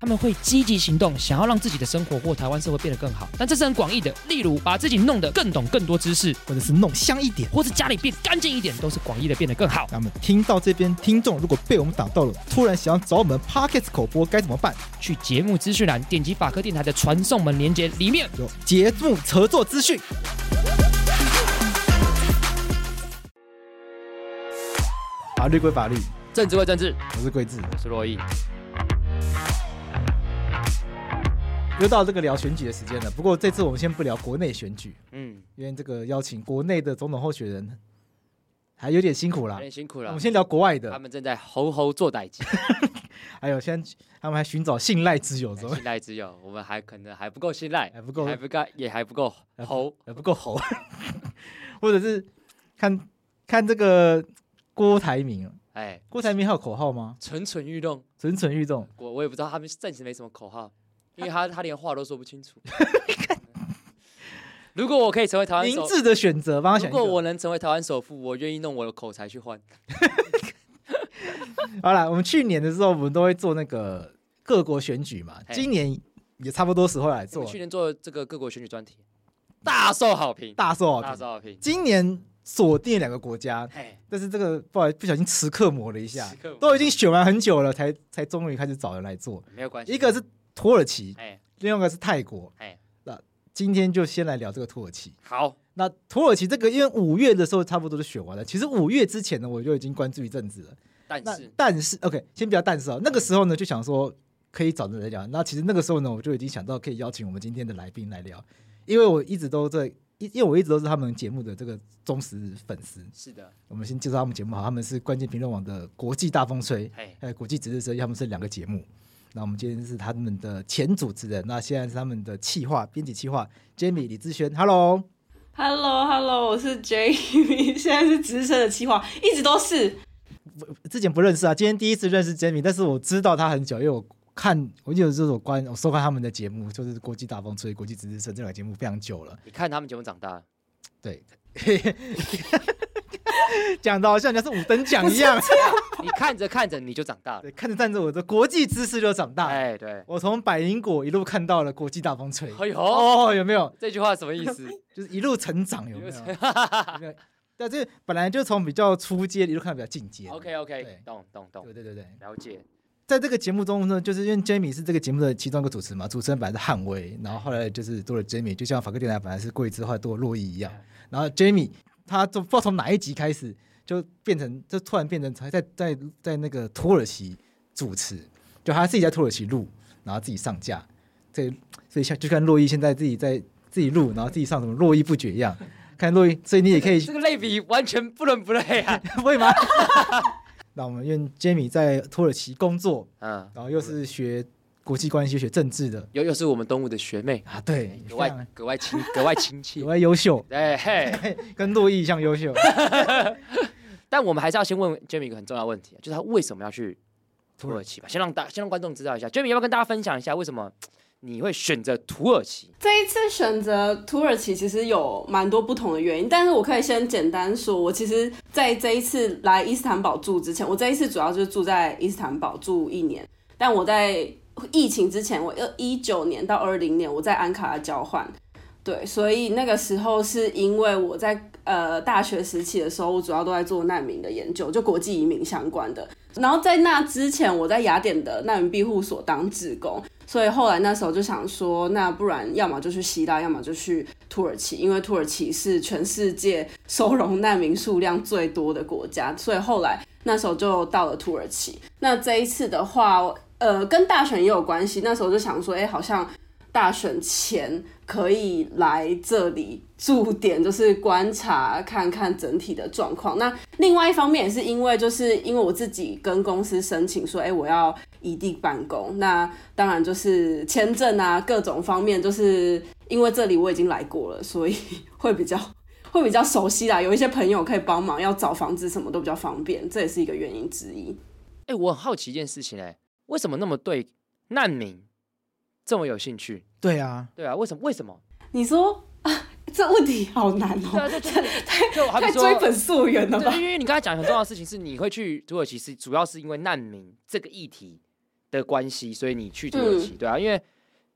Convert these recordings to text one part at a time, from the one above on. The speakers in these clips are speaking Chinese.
他们会积极行动，想要让自己的生活或台湾社会变得更好，但这是很广义的。例如，把自己弄得更懂更多知识，或者是弄香一点，或者家里变干净一点，都是广义的变得更好。那么，听到这边，听众如果被我们打到了，突然想要找我们 p o c k e t 口播，该怎么办？去节目资讯栏点击法科电台的传送门连接，里面有节目合作资讯。法律归法律，政治归政治。我是桂智，我是珞亦。又到这个聊选举的时间了，不过这次我们先不聊国内选举，嗯，因为这个邀请国内的总统候选人还有点辛苦了，有点辛苦了。我们先聊国外的，他们正在猴猴做代志，还有现在他们还寻找信赖之友，信赖之友，我们还可能还不够信赖，还不够，还不够，也还不够猴，还不够猴，或者是看看这个郭台铭，哎，郭台铭还有口号吗？蠢蠢欲动，蠢蠢欲动，我我也不知道，他们暂时没什么口号。因为他他连话都说不清楚。如果我可以成为台湾，明智的选择，帮他选。如果我能成为台湾首富，我愿意弄我的口才去换。好了，我们去年的时候，我们都会做那个各国选举嘛。今年也差不多时候来做。去年做这个各国选举专题，大受好评，大受好评，大受好评。今年锁定两个国家，但是这个不好意思，不小心时刻磨了一下，都已经选完很久了，才才终于开始找人来做。没有关系，一个是。土耳其，哎另外一个是泰国，那今天就先来聊这个土耳其。好，那土耳其这个，因为五月的时候差不多就选完了。其实五月之前呢，我就已经关注一阵子了。但是，但是，OK，先不要但是啊。那个时候呢，就想说可以找人来聊。那其实那个时候呢，我就已经想到可以邀请我们今天的来宾来聊，因为我一直都在，因因为我一直都是他们节目的这个忠实粉丝。是的，我们先介绍他们节目好，他们是关键评论网的国际大风吹，还有国际值日生，他们是两个节目。那我们今天是他们的前主持人，那现在是他们的企划编辑企划，Jamie 李志轩，Hello，Hello，Hello，我是 Jamie，现在是资深的企划，一直都是。之前不认识啊，今天第一次认识 Jamie，但是我知道他很久，因为我看我有这种关，我收看他们的节目，就是国际大风吹、国际值日生这两个节目非常久了。你看他们节目长大，对。讲的好像人家是五等奖一样，你看着看着你就长大了，对，看着看着我的国际知识就长大。哎，对，我从百灵果一路看到了国际大风吹。哎呦，哦，有没有？这句话什么意思？就是一路成长，有没有？有没有？但这本来就从比较初阶一路看到比较进阶。OK OK，懂懂懂，对对对对，了解。在这个节目中呢，就是因为 Jamie 是这个节目的其中一个主持嘛，主持人本来是汉威，然后后来就是多了 Jamie，就像法克电台本来是贵智，后来多了洛伊一样，然后 Jamie。他就不知道从哪一集开始，就变成就突然变成在在在那个土耳其主持，就他自己在土耳其录，然后自己上架，这所以像就看洛伊现在自己在自己录，然后自己上什么络绎不绝一样。看洛伊，所以你也可以这个类比完全不伦不类啊，不会吗？那我们因为 Jamie 在土耳其工作，嗯，然后又是学。国际关系学政治的，又又是我们东吴的学妹。啊，对，格外格外亲 格外亲切，格外优秀，哎嘿，跟洛伊一样优秀。但我们还是要先问 Jamie 一个很重要的问题，就是他为什么要去土耳其吧，先让大先让观众知道一下，Jamie 要不要跟大家分享一下为什么你会选择土耳其？这一次选择土耳其其实有蛮多不同的原因，但是我可以先简单说，我其实在这一次来伊斯坦堡住之前，我这一次主要就是住在伊斯坦堡住一年，但我在疫情之前，我二一九年到二零年我在安卡拉交换，对，所以那个时候是因为我在呃大学时期的时候，我主要都在做难民的研究，就国际移民相关的。然后在那之前，我在雅典的难民庇护所当志工，所以后来那时候就想说，那不然要么就去希腊，要么就去土耳其，因为土耳其是全世界收容难民数量最多的国家，所以后来那时候就到了土耳其。那这一次的话，呃，跟大选也有关系，那时候就想说，哎，好像。大选前可以来这里驻点，就是观察看看整体的状况。那另外一方面也是因为，就是因为我自己跟公司申请说，哎，我要异地办公。那当然就是签证啊，各种方面，就是因为这里我已经来过了，所以会比较 会比较熟悉啦。有一些朋友可以帮忙，要找房子什么都比较方便，这也是一个原因之一。哎，我很好奇一件事情，哎，为什么那么对难民？这么有兴趣？对啊，对啊，为什么？为什么？你说啊，这问题好难哦。对啊，这 太太太追本溯源了吧？因为你刚才讲很重要的事情是，你会去土耳其是主要是因为难民这个议题的关系，所以你去土耳其，嗯、对啊。因为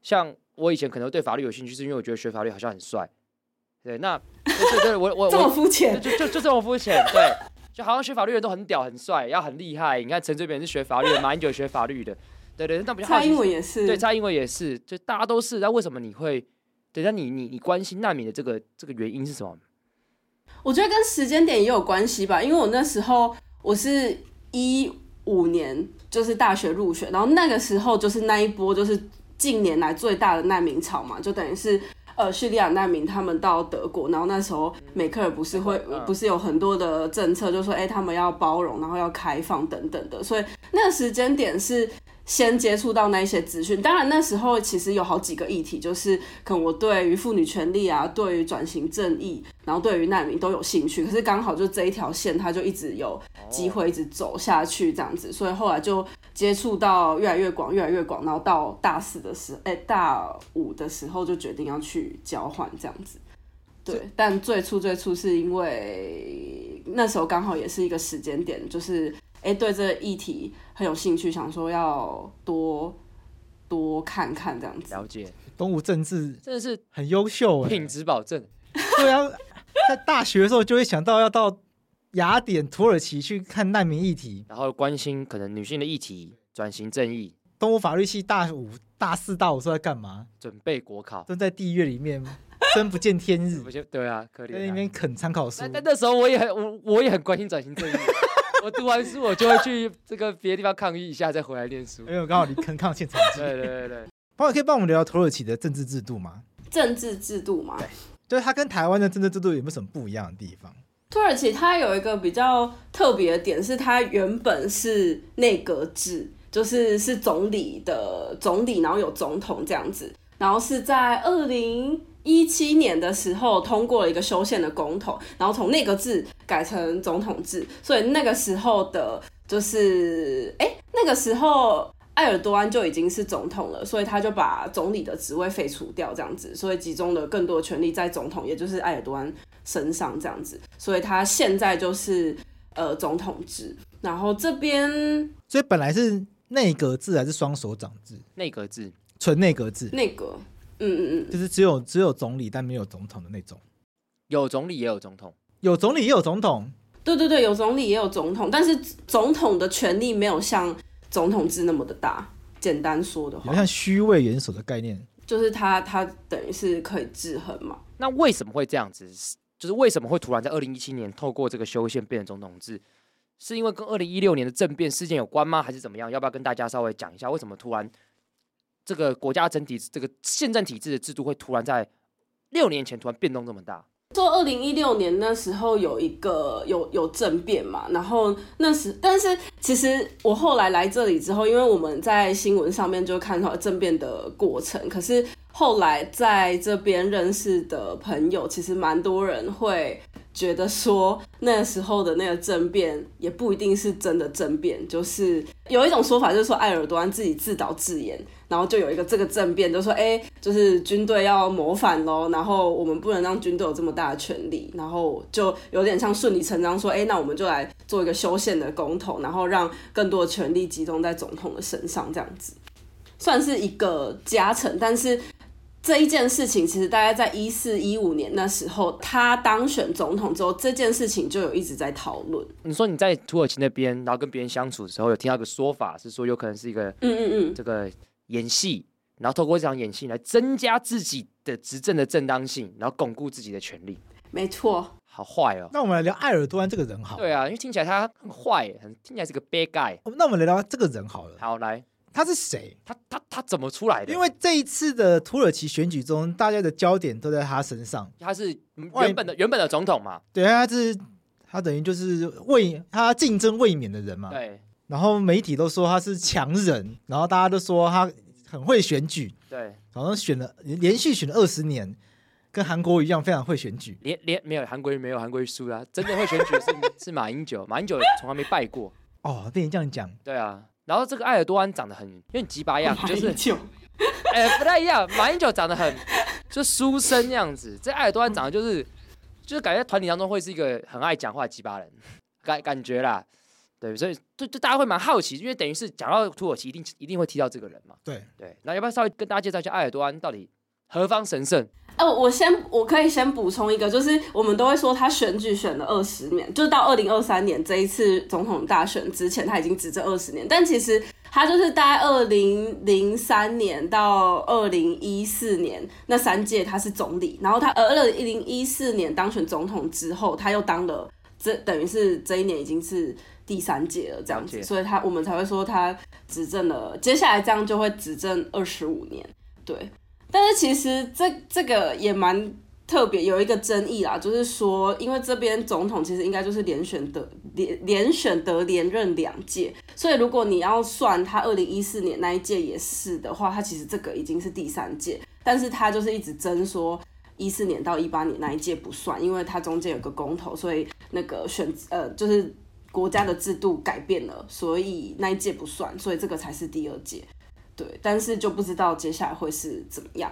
像我以前可能对法律有兴趣，是因为我觉得学法律好像很帅。对，那 对对对，我我这么肤浅，就就就这么肤浅，对，就好像学法律的人都很屌很帅，要很厉害。你看陈水扁是学法律的，马英九学法律的。对对，那比较好。蔡英文也是，对，蔡英文也是，就大家都是。那为什么你会？对，那你你你关心难民的这个这个原因是什么？我觉得跟时间点也有关系吧，因为我那时候我是一五年就是大学入学，然后那个时候就是那一波就是近年来最大的难民潮嘛，就等于是呃叙利亚难民他们到德国，然后那时候梅克尔不是会、嗯、不是有很多的政策，就说哎他们要包容，然后要开放等等的，所以那个时间点是。先接触到那些资讯，当然那时候其实有好几个议题，就是可能我对于妇女权利啊，对于转型正义，然后对于难民都有兴趣。可是刚好就这一条线，它就一直有机会一直走下去这样子，所以后来就接触到越来越广，越来越广，然后到大四的时候，哎，大五的时候就决定要去交换这样子。对，但最初最初是因为那时候刚好也是一个时间点，就是。哎，对这个议题很有兴趣，想说要多多看看这样子。了解，东吴政治真的是很优秀，品质保证。对啊，在大学的时候就会想到要到雅典、土耳其去看难民议题，然后关心可能女性的议题、转型正义。东吴法律系大五、大四、大五是在干嘛？准备国考，正在地狱里面，深不见天日。对啊，可怜。在那边啃参考书。但那时候我也很我我也很关心转型正义。我读完书，我就会去这个别的地方抗议一下，再回来念书。因为我刚好你坑抗现场 近。对对对对。朋友可以帮我们聊聊土耳其的政治制度吗？政治制度吗？对，就是它跟台湾的政治制度有没有什么不一样的地方？土耳其它有一个比较特别的点，是它原本是内阁制，就是是总理的总理，然后有总统这样子，然后是在二零。一七年的时候通过了一个修宪的公投，然后从内阁制改成总统制，所以那个时候的，就是哎，那个时候埃尔多安就已经是总统了，所以他就把总理的职位废除掉，这样子，所以集中了更多的权力在总统，也就是埃尔多安身上，这样子，所以他现在就是呃总统制，然后这边，所以本来是内阁制还是双手掌制？内阁制，纯内阁制，内阁。嗯嗯嗯，就是只有只有总理，但没有总统的那种。有总理也有总统，有总理也有总统。对对对，有总理也有总统，但是总统的权力没有像总统制那么的大。简单说的话，好像虚位元首的概念，就是他他等于是可以制衡嘛。那为什么会这样子？就是为什么会突然在二零一七年透过这个修宪变成总统制？是因为跟二零一六年的政变事件有关吗？还是怎么样？要不要跟大家稍微讲一下为什么突然？这个国家整体这个宪政体制的制度会突然在六年前突然变动这么大？说二零一六年那时候有一个有有政变嘛，然后那时但是其实我后来来这里之后，因为我们在新闻上面就看到政变的过程，可是后来在这边认识的朋友，其实蛮多人会觉得说那时候的那个政变也不一定是真的政变，就是有一种说法就是说埃尔多安自己自导自演，然后就有一个这个政变，就说哎，就是军队要谋反喽，然后我们不能让军队有这么大的权力，然后就有点像顺理成章说，哎，那我们就来做一个修宪的公投，然后让更多的权力集中在总统的身上，这样子算是一个加成，但是。这一件事情其实大概在一四一五年那时候，他当选总统之后，这件事情就有一直在讨论。你说你在土耳其那边，然后跟别人相处的时候，有听到一个说法是说，有可能是一个嗯嗯嗯这个演戏，然后透过这场演戏来增加自己的执政的正当性，然后巩固自己的权利。没错，好坏哦。那我们来聊埃尔多安这个人好。对啊，因为听起来他很坏，很听起来是个 bad guy。那我们来聊这个人好了。好来。他是谁？他他他怎么出来的？因为这一次的土耳其选举中，大家的焦点都在他身上。他是原本的原本的总统嘛？对，他是他等于就是卫他竞争卫冕的人嘛。对。然后媒体都说他是强人，然后大家都说他很会选举。对。好像选了连续选了二十年，跟韩国一样非常会选举。连连没有韩国瑜没有韩国瑜输啊，真的会选举是 是马英九，马英九从来没败过。哦，被你这样讲。对啊。然后这个埃尔多安长得很有点鸡巴样，就是，哎、欸，不太一样。马英九长得很就书生那样子，这埃尔多安长得就是就是感觉团体当中会是一个很爱讲话的鸡巴人，感感觉啦，对，所以就就大家会蛮好奇，因为等于是讲到土耳其，一定一定会提到这个人嘛。对对，那要不要稍微跟大家介绍一下埃尔多安到底何方神圣？哦，我先我可以先补充一个，就是我们都会说他选举选了二十年，就是到二零二三年这一次总统大选之前，他已经执政二十年。但其实他就是大概二零零三年到二零一四年那三届他是总理，然后他呃二零一四年当选总统之后，他又当了这等于是这一年已经是第三届了这样子，所以他我们才会说他执政了，接下来这样就会执政二十五年，对。但是其实这这个也蛮特别，有一个争议啦，就是说，因为这边总统其实应该就是连选得连连选得连任两届，所以如果你要算他二零一四年那一届也是的话，他其实这个已经是第三届，但是他就是一直争说一四年到一八年那一届不算，因为他中间有个公投，所以那个选呃就是国家的制度改变了，所以那一届不算，所以这个才是第二届。对，但是就不知道接下来会是怎么样。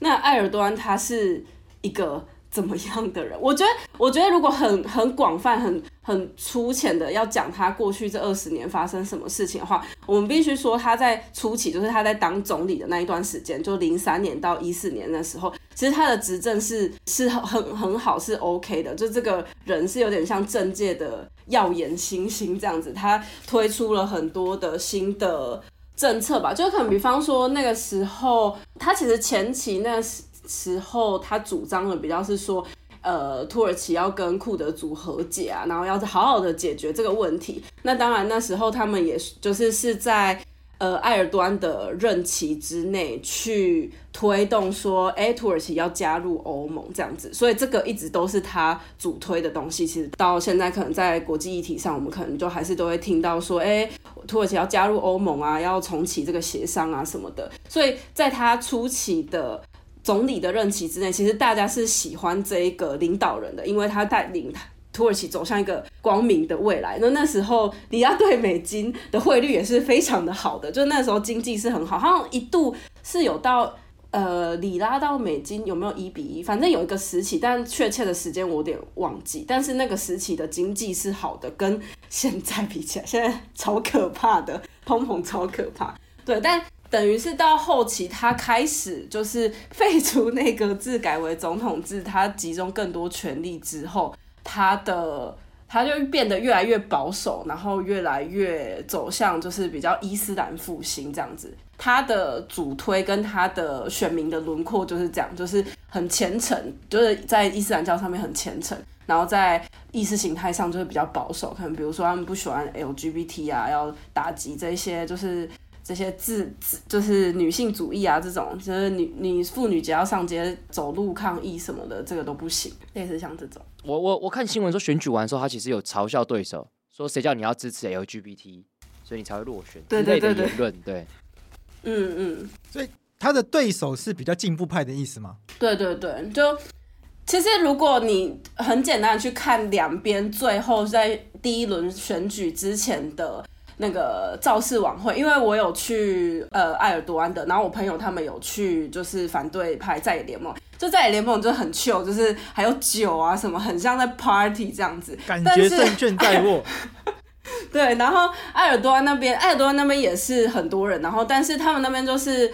那埃尔多安他是一个怎么样的人？我觉得，我觉得如果很很广泛、很很粗浅的要讲他过去这二十年发生什么事情的话，我们必须说他在初期，就是他在当总理的那一段时间，就零三年到一四年的时候，其实他的执政是是很很好，是 OK 的。就这个人是有点像政界的耀眼新星这样子，他推出了很多的新的。政策吧，就可能比方说那个时候，他其实前期那时时候，他主张的比较是说，呃，土耳其要跟库德族和解啊，然后要好好的解决这个问题。那当然那时候他们也就是是在。呃，埃尔多安的任期之内去推动说，哎、土耳其要加入欧盟这样子，所以这个一直都是他主推的东西。其实到现在，可能在国际议题上，我们可能就还是都会听到说，哎、土耳其要加入欧盟啊，要重启这个协商啊什么的。所以在他初期的总理的任期之内，其实大家是喜欢这一个领导人的，因为他带领。土耳其走向一个光明的未来。那那时候，里拉对美金的汇率也是非常的好的，就那时候经济是很好，好像一度是有到呃里拉到美金有没有一比一，反正有一个时期，但确切的时间我有点忘记。但是那个时期的经济是好的，跟现在比起来，现在超可怕的，通膨超可怕。对，但等于是到后期，他开始就是废除内阁制，改为总统制，他集中更多权力之后。他的他就变得越来越保守，然后越来越走向就是比较伊斯兰复兴这样子。他的主推跟他的选民的轮廓就是这样，就是很虔诚，就是在伊斯兰教上面很虔诚，然后在意识形态上就是比较保守，可能比如说他们不喜欢 LGBT 啊，要打击这些就是。这些自自就是女性主义啊，这种就是女女妇女节要上街走路抗议什么的，这个都不行。类似像这种，我我我看新闻说选举完之后，他其实有嘲笑对手，说谁叫你要支持 LGBT，所以你才会落选。对对对对，言论对。嗯嗯，所以他的对手是比较进步派的意思吗？对对对，就。其实如果你很简单的去看两边最后在第一轮选举之前的那个造势晚会，因为我有去呃埃尔多安的，然后我朋友他们有去，就是反对派在野联盟，就在野联盟就很 chill，就是还有酒啊什么，很像在 party 这样子，感觉胜券在握。对，然后埃尔多安那边，埃尔多安那边也是很多人，然后但是他们那边就是。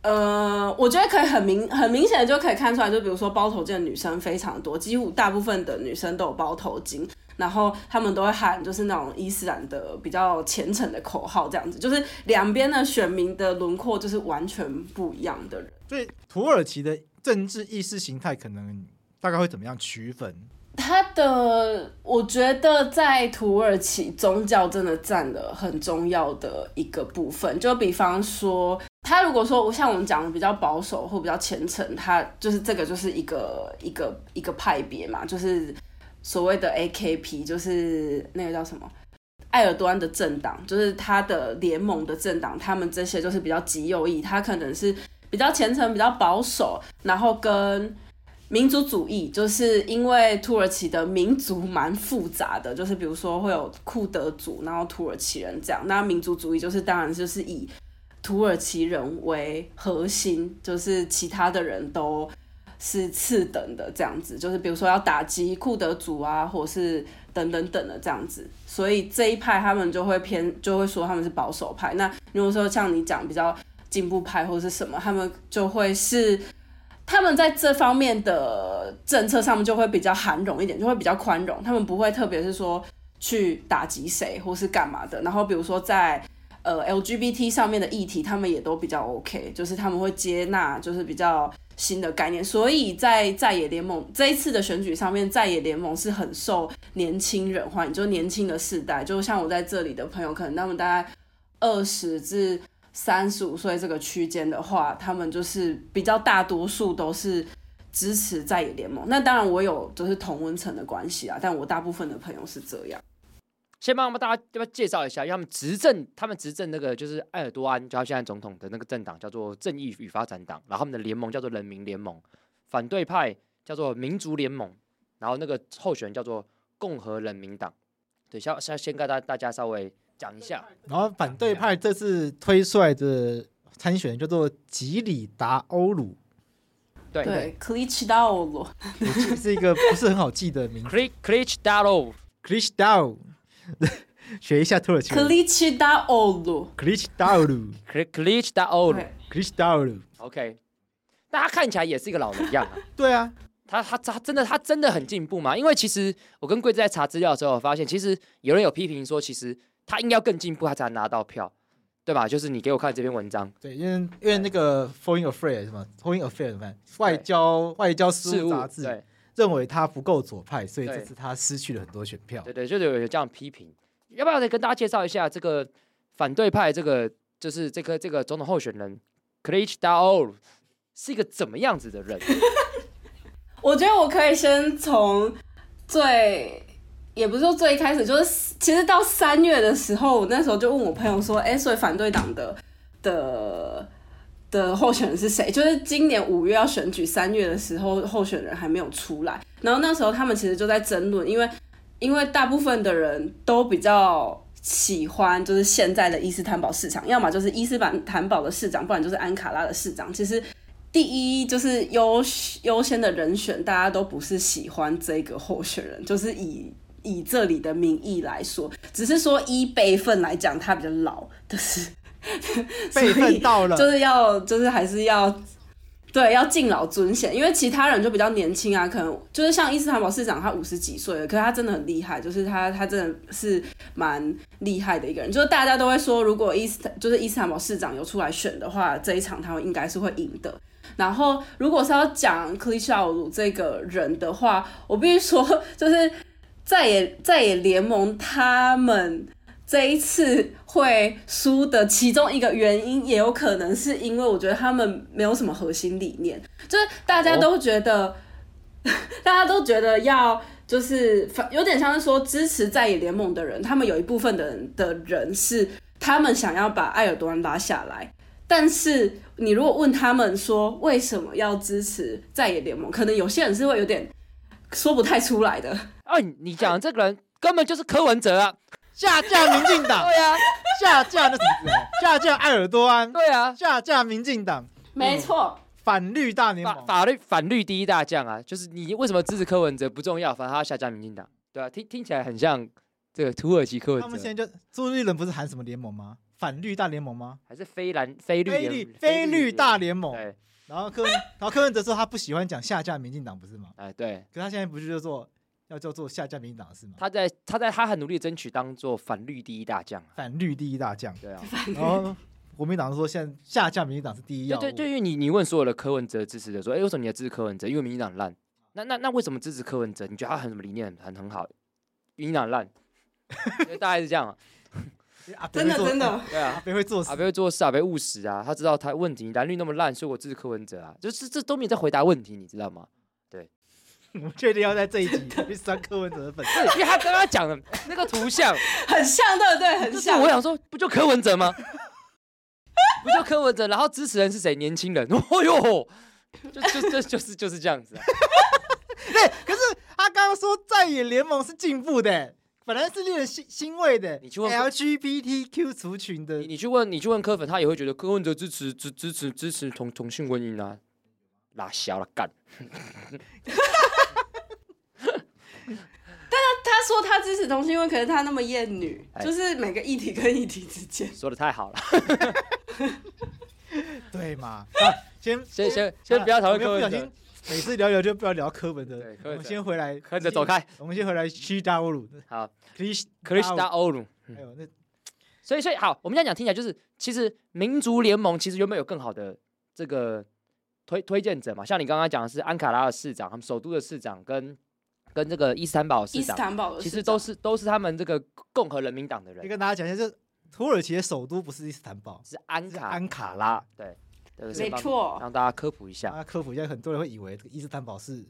呃，我觉得可以很明很明显的就可以看出来，就比如说包头巾的女生非常多，几乎大部分的女生都有包头巾，然后他们都会喊就是那种伊斯兰的比较虔诚的口号，这样子，就是两边的选民的轮廓就是完全不一样的人。所以土耳其的政治意识形态可能大概会怎么样区分？他的，我觉得在土耳其宗教真的占了很重要的一个部分，就比方说。他如果说像我们讲的比较保守或比较虔诚，他就是这个就是一个一个一个派别嘛，就是所谓的 AKP，就是那个叫什么埃尔多安的政党，就是他的联盟的政党，他们这些就是比较极右翼，他可能是比较虔诚、比较保守，然后跟民族主义，就是因为土耳其的民族蛮复杂的，就是比如说会有库德族，然后土耳其人这样，那民族主义就是当然就是以。土耳其人为核心，就是其他的人都是次等的这样子，就是比如说要打击库德族啊，或是等等等的这样子，所以这一派他们就会偏，就会说他们是保守派。那如果说像你讲比较进步派或是什么，他们就会是他们在这方面的政策上面就会比较涵容一点，就会比较宽容，他们不会特别是说去打击谁或是干嘛的。然后比如说在呃，LGBT 上面的议题，他们也都比较 OK，就是他们会接纳，就是比较新的概念。所以在在野联盟这一次的选举上面，在野联盟是很受年轻人欢迎，就年轻的世代，就像我在这里的朋友，可能他们大概二十至三十五岁这个区间的话，他们就是比较大多数都是支持在野联盟。那当然，我有就是同温层的关系啊，但我大部分的朋友是这样。先帮我们大家要不要介绍一下，因为他们执政，他们执政那个就是埃尔多安，就他现在总统的那个政党叫做正义与发展党，然后他们的联盟叫做人民联盟，反对派叫做民族联盟，然后那个候选人叫做共和人民党。对，先先先跟大大家稍微讲一下。然后反对派这次推出来的参选人叫做吉里达欧鲁，对对，Kılıçdaroğlu 是一个不是很好记的名字。Kılıçdaroğlu，Kılıçdaroğlu 学一下土耳其。Kılıçdaroğlu，Kılıçdaroğlu，Kılıçdaroğlu，Kılıçdaroğlu。OK，大家看起来也是一个老人样啊。对啊，他他他真的他真的很进步吗？因为其实我跟贵子在查资料的时候，我发现其实有人有批评说，其实他应该要更进步，他才能拿到票，对吧？就是你给我看这篇文章。对，因为因为那个 Foreign Affairs 什么 Foreign Affairs 什么外交外交事务杂志。认为他不够左派，所以这次他失去了很多选票。对对，就是有这样批评。要不要再跟大家介绍一下这个反对派？这个就是这个这个总统候选人 Kılıçdaroğlu 是一个怎么样子的人？我觉得我可以先从最，也不是说最一开始，就是其实到三月的时候，我那时候就问我朋友说：“哎，所以反对党的的。”的候选人是谁？就是今年五月要选举，三月的时候候选人还没有出来。然后那时候他们其实就在争论，因为因为大部分的人都比较喜欢就是现在的伊斯坦堡市长，要么就是伊斯坦堡的市长，不然就是安卡拉的市长。其实第一就是优优先的人选，大家都不是喜欢这个候选人，就是以以这里的民意来说，只是说依辈分来讲，他比较老，就是。辈分到了，就是要，就是还是要，对，要敬老尊贤，因为其他人就比较年轻啊，可能就是像伊斯坦堡市长，他五十几岁了，可是他真的很厉害，就是他他真的是蛮厉害的一个人，就是大家都会说，如果伊斯坦就是伊斯坦堡市长有出来选的话，这一场他们应该是会赢的。然后如果是要讲克里乔鲁这个人的话，我必须说，就是在野在野联盟他们。这一次会输的其中一个原因，也有可能是因为我觉得他们没有什么核心理念，就是大家都觉得，大家都觉得要就是有点像是说支持在野联盟的人，他们有一部分的人的人是他们想要把埃尔多安拉下来但是你如果问他们说为什么要支持在野联盟，可能有些人是会有点说不太出来的。哎、你讲这个人根本就是柯文哲啊，下架民进党。对啊，下架那什么？下架埃尔多安。对啊，下架民进党。没错。嗯反绿大联盟，法法律反绿第一大将啊，就是你为什么支持柯文哲不重要，反正他要下架民进党，对啊，听听起来很像这个土耳其柯文哲。他们现在就朱立伦不是喊什么联盟吗？反绿大联盟吗？还是非蓝非绿非绿非绿大联盟？对。然后柯然后柯文哲说他不喜欢讲下架民进党，不是吗？哎，对。可他现在不是就做要叫做下架民进党是吗？他在他在他很努力争取当做反绿第一大将，反绿第一大将。对啊。然后。国民党说，现在下架民进党是第一要务。对对对，因为你你问所有的柯文哲支持者说，哎，为什么你要支持柯文哲？因为民进党烂。那那那为什么支持柯文哲？你觉得他很什么理念很很好？民进党烂，大概是这样啊。真的真的，对啊，阿北会做事，阿北会做事，阿北务实啊。他知道他问题蓝绿那么烂，所以我支持柯文哲啊。就是这都没有在回答问题，你知道吗？对，我确定要在这一集去删柯文哲的粉丝，因为他刚刚讲的那个图像 很像，对不对？很像。我想说，不就柯文哲吗？不就柯文哲，然后支持人是谁？年轻人。哦呦，就就就就是就是这样子、啊。对，可是他刚刚说在野联盟是进步的，本来是令人欣欣慰的。你去问 LGBTQ 族群的，你去问你去问柯粉，他也会觉得柯文哲支持支支持支持同同性婚姻啊，拉小了干。但他他说他支持同性婚，可是他那么厌女，哎、就是每个议题跟议题之间说的太好了，对嘛？啊、先先先先不要讨论柯文哲，每次聊聊就不要聊柯文哲。我们先回来，柯文哲走开，我们先回来西达欧鲁。好，克里克里斯达欧鲁。还有那，所以所以好，我们现在讲听起来就是，其实民族联盟其实原本有更好的这个推推荐者嘛？像你刚刚讲的是安卡拉的市长，他们首都的市长跟。跟这个伊斯坦堡市长，其实都是都是他们这个共和人民党的人。你跟大家讲一下，就土耳其的首都不是伊斯坦堡，是安卡安卡拉。对，没错。让大家科普一下，家科普一下，很多人会以为这个伊斯坦堡是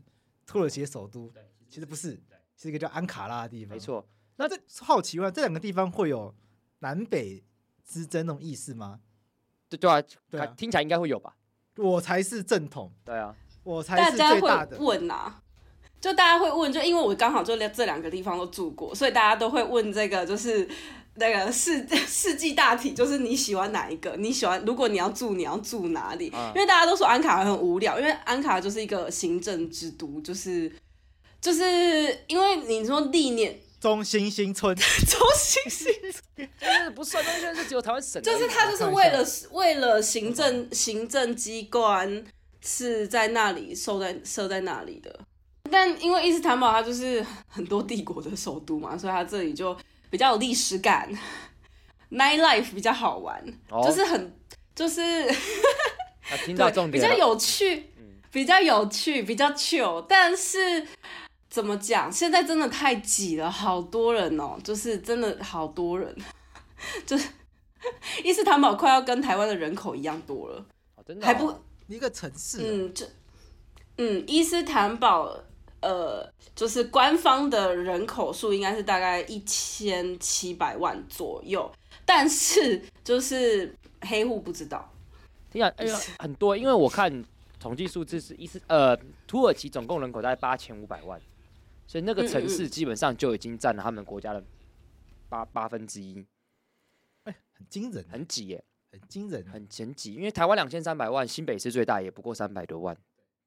土耳其的首都，其实不是，是一个叫安卡拉的地方。没错。那这好奇问，这两个地方会有南北之争那种意思吗？对对啊，对啊，听起来应该会有吧。我才是正统。对啊，我才是最大的。问啊。就大家会问，就因为我刚好就这两个地方都住过，所以大家都会问这个，就是 那个世 世纪大体，就是你喜欢哪一个？你喜欢如果你要住，你要住哪里？嗯、因为大家都说安卡很无聊，因为安卡就是一个行政之都，就是就是因为你说历年中心新村，中心新村就是不算，中心是只有台湾省，就是他就是为了为了行政行政机关是在那里设在设在那里的。但因为伊斯坦堡它就是很多帝国的首都嘛，所以它这里就比较有历史感，night life 比较好玩，哦、就是很就是 听到重点比较有趣，比较有趣，比较 chill。但是怎么讲，现在真的太挤了，好多人哦，就是真的好多人，就是伊斯坦堡快要跟台湾的人口一样多了，哦真的哦、还不一个城市，嗯，这嗯伊斯坦堡。呃，就是官方的人口数应该是大概一千七百万左右，但是就是黑户不知道。听讲哎呀很多，因为我看统计数字是伊斯呃土耳其总共人口大概八千五百万，所以那个城市基本上就已经占了他们国家的八八分之一。哎，很惊人，很挤耶，很惊人，很很挤。因为台湾两千三百万，新北市最大也不过三百多万。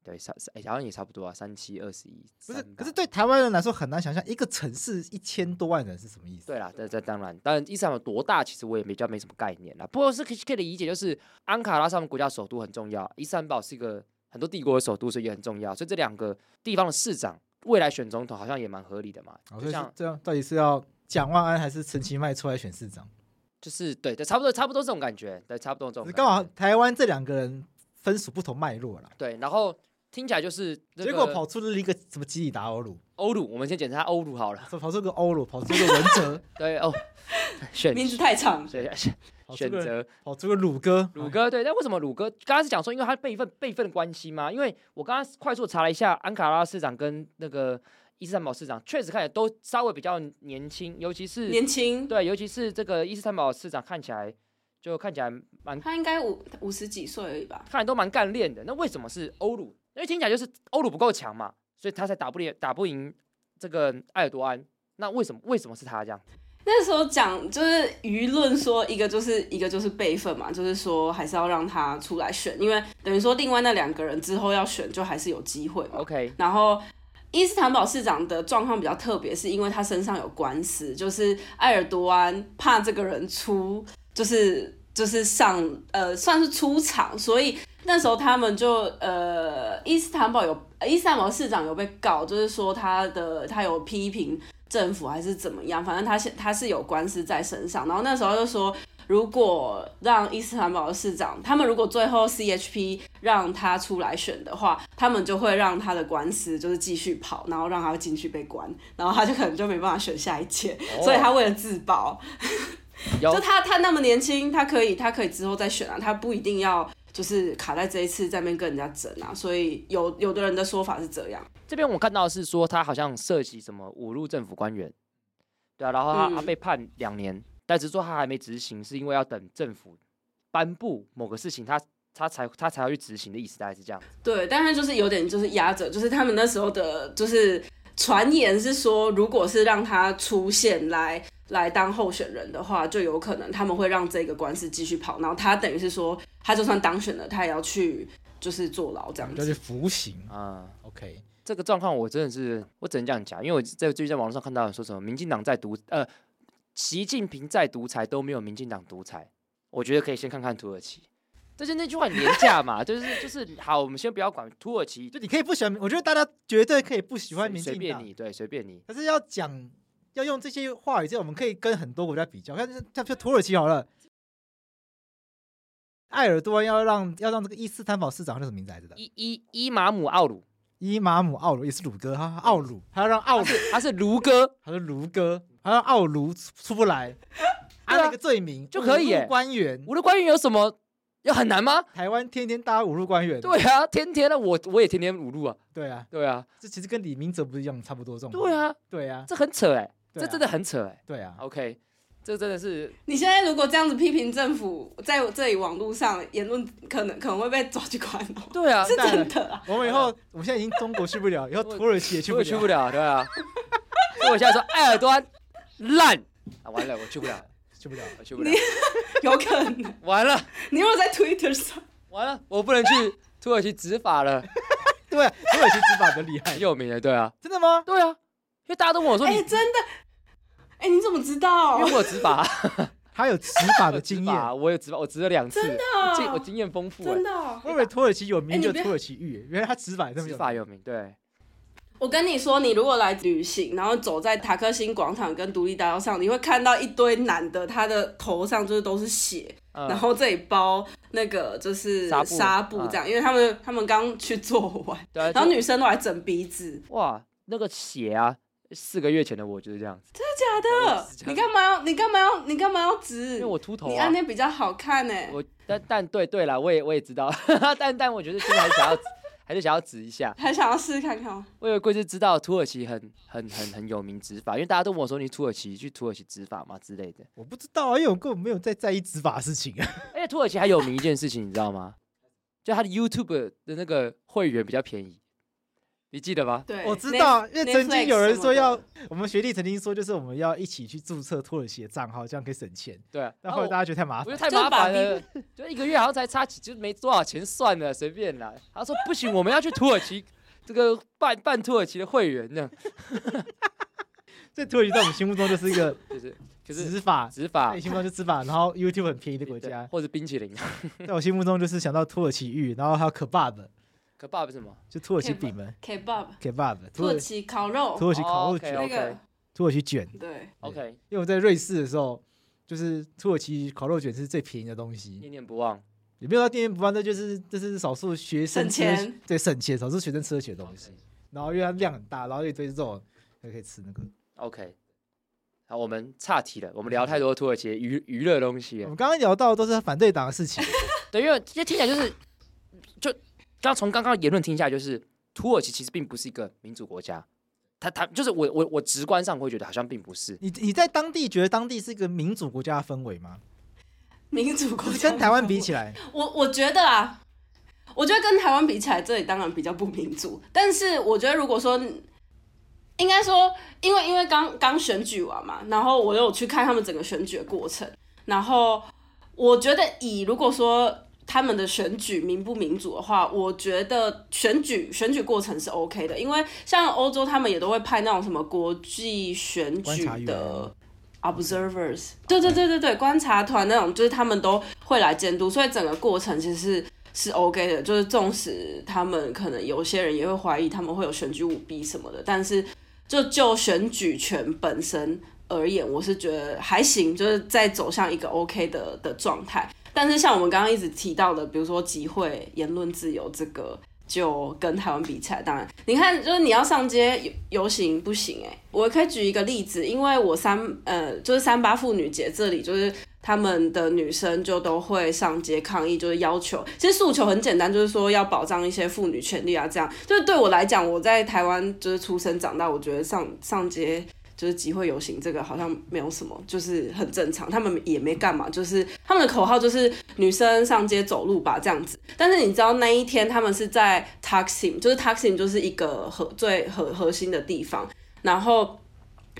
对，三三哎，好像也差不多啊，三七二十一。不是，可是对台湾人来说很难想象，一个城市一千多万人是什么意思？对啦，这这当然，当然伊斯坦堡有多大，其实我也比较没什么概念啦。不过是可以可以理解，就是安卡拉是他们国家首都很重要，伊斯坦堡是一个很多帝国的首都，所以也很重要。所以这两个地方的市长未来选总统，好像也蛮合理的嘛。好像这样，到底是要蒋万安还是陈其迈出来选市长？就是对，对，差不多差不多这种感觉，对，差不多这种。刚好台湾这两个人分属不同脉络啦。对，然后。听起来就是，结果跑出了一个什么基里达欧鲁？欧鲁，我们先检查欧鲁好了。跑出个欧鲁，跑出个文哲，对哦，选名字太长，选选选择，跑出个鲁哥，鲁哥对。那为什么鲁哥？刚刚是讲说，因为他辈分辈分的关系吗？因为我刚刚快速查了一下，安卡拉市长跟那个伊斯坦堡市长，确实看起来都稍微比较年轻，尤其是年轻，对，尤其是这个伊斯坦堡市长看起来就看起来蛮他应该五五十几岁而已吧？看来都蛮干练的。那为什么是欧鲁？因为听起来就是欧鲁不够强嘛，所以他才打不赢打不赢这个埃尔多安。那为什么为什么是他这样？那时候讲就是舆论说一个就是一个就是备份嘛，就是说还是要让他出来选，因为等于说另外那两个人之后要选就还是有机会嘛。OK，然后伊斯坦堡市长的状况比较特别，是因为他身上有官司，就是埃尔多安怕这个人出，就是就是上呃算是出场，所以那时候他们就呃伊斯坦堡有伊斯坦堡市长有被告，就是说他的他有批评。政府还是怎么样，反正他现他是有官司在身上。然后那时候就说，如果让伊斯坦堡的市长，他们如果最后 CHP 让他出来选的话，他们就会让他的官司就是继续跑，然后让他进去被关，然后他就可能就没办法选下一届。哦、所以他为了自保，就他他那么年轻，他可以他可以之后再选啊，他不一定要。就是卡在这一次在那边跟人家争啊，所以有有的人的说法是这样。这边我看到是说他好像涉及什么侮辱政府官员，对啊，然后他、嗯、他被判两年，但是说他还没执行，是因为要等政府颁布某个事情，他他才他才要去执行的意思，大概是这样。对，但是就是有点就是压着，就是他们那时候的，就是传言是说，如果是让他出现来。来当候选人的话，就有可能他们会让这个官司继续跑，然后他等于是说，他就算当选了，他也要去就是坐牢这样子，要去服刑。啊。OK，这个状况我真的是我只能这样讲，因为我在最近在网络上看到说什么民进党在独呃，习近平在独裁都没有民进党独裁，我觉得可以先看看土耳其，就是那句话很廉价嘛，就是就是好，我们先不要管土耳其，就你可以不喜欢，我觉得大家绝对可以不喜欢民进党，随便你，对，随便你，但是要讲。要用这些话语，这样我们可以跟很多国家比较。看，像像土耳其好了，埃尔多安要让要让这个伊斯坦堡市长叫什么名字来着的？伊伊伊马姆奥鲁，伊马姆奥鲁也是鲁哥哈，奥鲁还要让奥鲁，他是卢哥，他是卢哥，还要奥鲁出不来，按 那个罪名就可以耶。官员，我的官员有什么？要很难吗？台湾天天大家侮辱官员，对啊，天天的我我也天天侮辱啊，对啊，对啊，这其实跟李明哲不是一样，差不多这种。对啊，对啊，这很扯哎。啊、这真的很扯哎、欸！对啊，OK，这真的是你现在如果这样子批评政府，在这里网络上言论，可能可能会被抓去关哦。对啊，是真的啊。我们以后，我们现在已经中国去不了，以后土耳其也去不了，去不了，对啊。所以我现在说埃尔多安烂啊，完了，我去不了，去不了，我去不了，有可能完了。你如果在 Twitter 上，完了，我不能去土耳其执法了。对、啊，土耳其执法很厉害，很有名的，对啊。真的吗？对啊。因为大家都问我说：“哎、欸，真的？哎、欸，你怎么知道？因为我有执法，他有执法的经验。我有执法，我执了两次，真的，经我经验丰富。真的，我以为土耳其有名就土耳其玉，原来他执法这么执法有名。对，我跟你说，你如果来旅行，然后走在塔克辛广场跟独立大道上，你会看到一堆男的，他的头上就是都是血，嗯、然后这里包那个就是纱布这样，嗯、因为他们他们刚去做完，对然后女生都来整鼻子，哇，那个血啊！四个月前的我就是这样子，真的假的？你干嘛要？你干嘛要？你干嘛要指？因为我秃头啊。你按那比较好看呢。我但但对对了，我也我也知道，但但我觉得现在还是想要 还是想要指一下，还想要试试看看吗？我以为贵是知道土耳其很很很很有名执法，因为大家都问我说，你土耳其去土耳其执法吗之类的。我不知道啊，因为我根本没有在在意执法的事情啊。而 且土耳其还有名一件事情，你知道吗？就他的 YouTube 的那个会员比较便宜。你记得吗？对，我知道，因为曾经有人说要，我们学弟曾经说，就是我们要一起去注册土耳其的账号，这样可以省钱。对啊，但后来大家觉得太麻烦，我觉得太麻烦了，就一个月好像才差几，就没多少钱，算了，随便啦。他说不行，我们要去土耳其，这个办办土耳其的会员这样。这土耳其在我们心目中就是一个，就是就是执法执法，你心目中就执法，然后 YouTube 很便宜的国家，或者冰淇淋，在我心目中就是想到土耳其浴，然后还有可爸的。Kebab 是什么？就土耳其饼们。Kebab，Kebab，土耳其烤肉。土耳其烤肉卷。那个土耳其卷。对，OK。因为我在瑞士的时候，就是土耳其烤肉卷是最便宜的东西。念念不忘。也没有到念念不忘，那就是这是少数学生省钱，对，省钱，少数学生吃得起的东西。然后因为它量很大，然后一堆肉，还可以吃那个。OK。好，我们岔题了，我们聊太多土耳其娱娱乐东西。我们刚刚聊到都是反对党的事情。对，因为这些听起来就是就。刚从刚刚言论听下来，就是土耳其其实并不是一个民主国家，他他就是我我我直观上会觉得好像并不是。你你在当地觉得当地是一个民主国家的氛围吗？民主国家跟台湾比起来，我我觉得啊，我觉得跟台湾比起来，这里当然比较不民主。但是我觉得，如果说应该说，因为因为刚刚选举完嘛，然后我有去看他们整个选举的过程，然后我觉得以如果说他们的选举民不民主的话，我觉得选举选举过程是 OK 的，因为像欧洲他们也都会派那种什么国际选举的。Observers，对对对对对，观察团那种，就是他们都会来监督，所以整个过程其实是是 OK 的。就是纵使他们可能有些人也会怀疑他们会有选举舞弊什么的，但是就就选举权本身而言，我是觉得还行，就是在走向一个 OK 的的状态。但是像我们刚刚一直提到的，比如说集会、言论自由这个。就跟台湾比起来，当然，你看，就是你要上街游行不行哎。我可以举一个例子，因为我三呃，就是三八妇女节这里，就是他们的女生就都会上街抗议，就是要求，其实诉求很简单，就是说要保障一些妇女权利啊，这样。就是对我来讲，我在台湾就是出生长大，我觉得上上街。就是集会游行，这个好像没有什么，就是很正常。他们也没干嘛，就是他们的口号就是女生上街走路吧这样子。但是你知道那一天他们是在 Taksim，就是 Taksim 就是一个核最核核心的地方，然后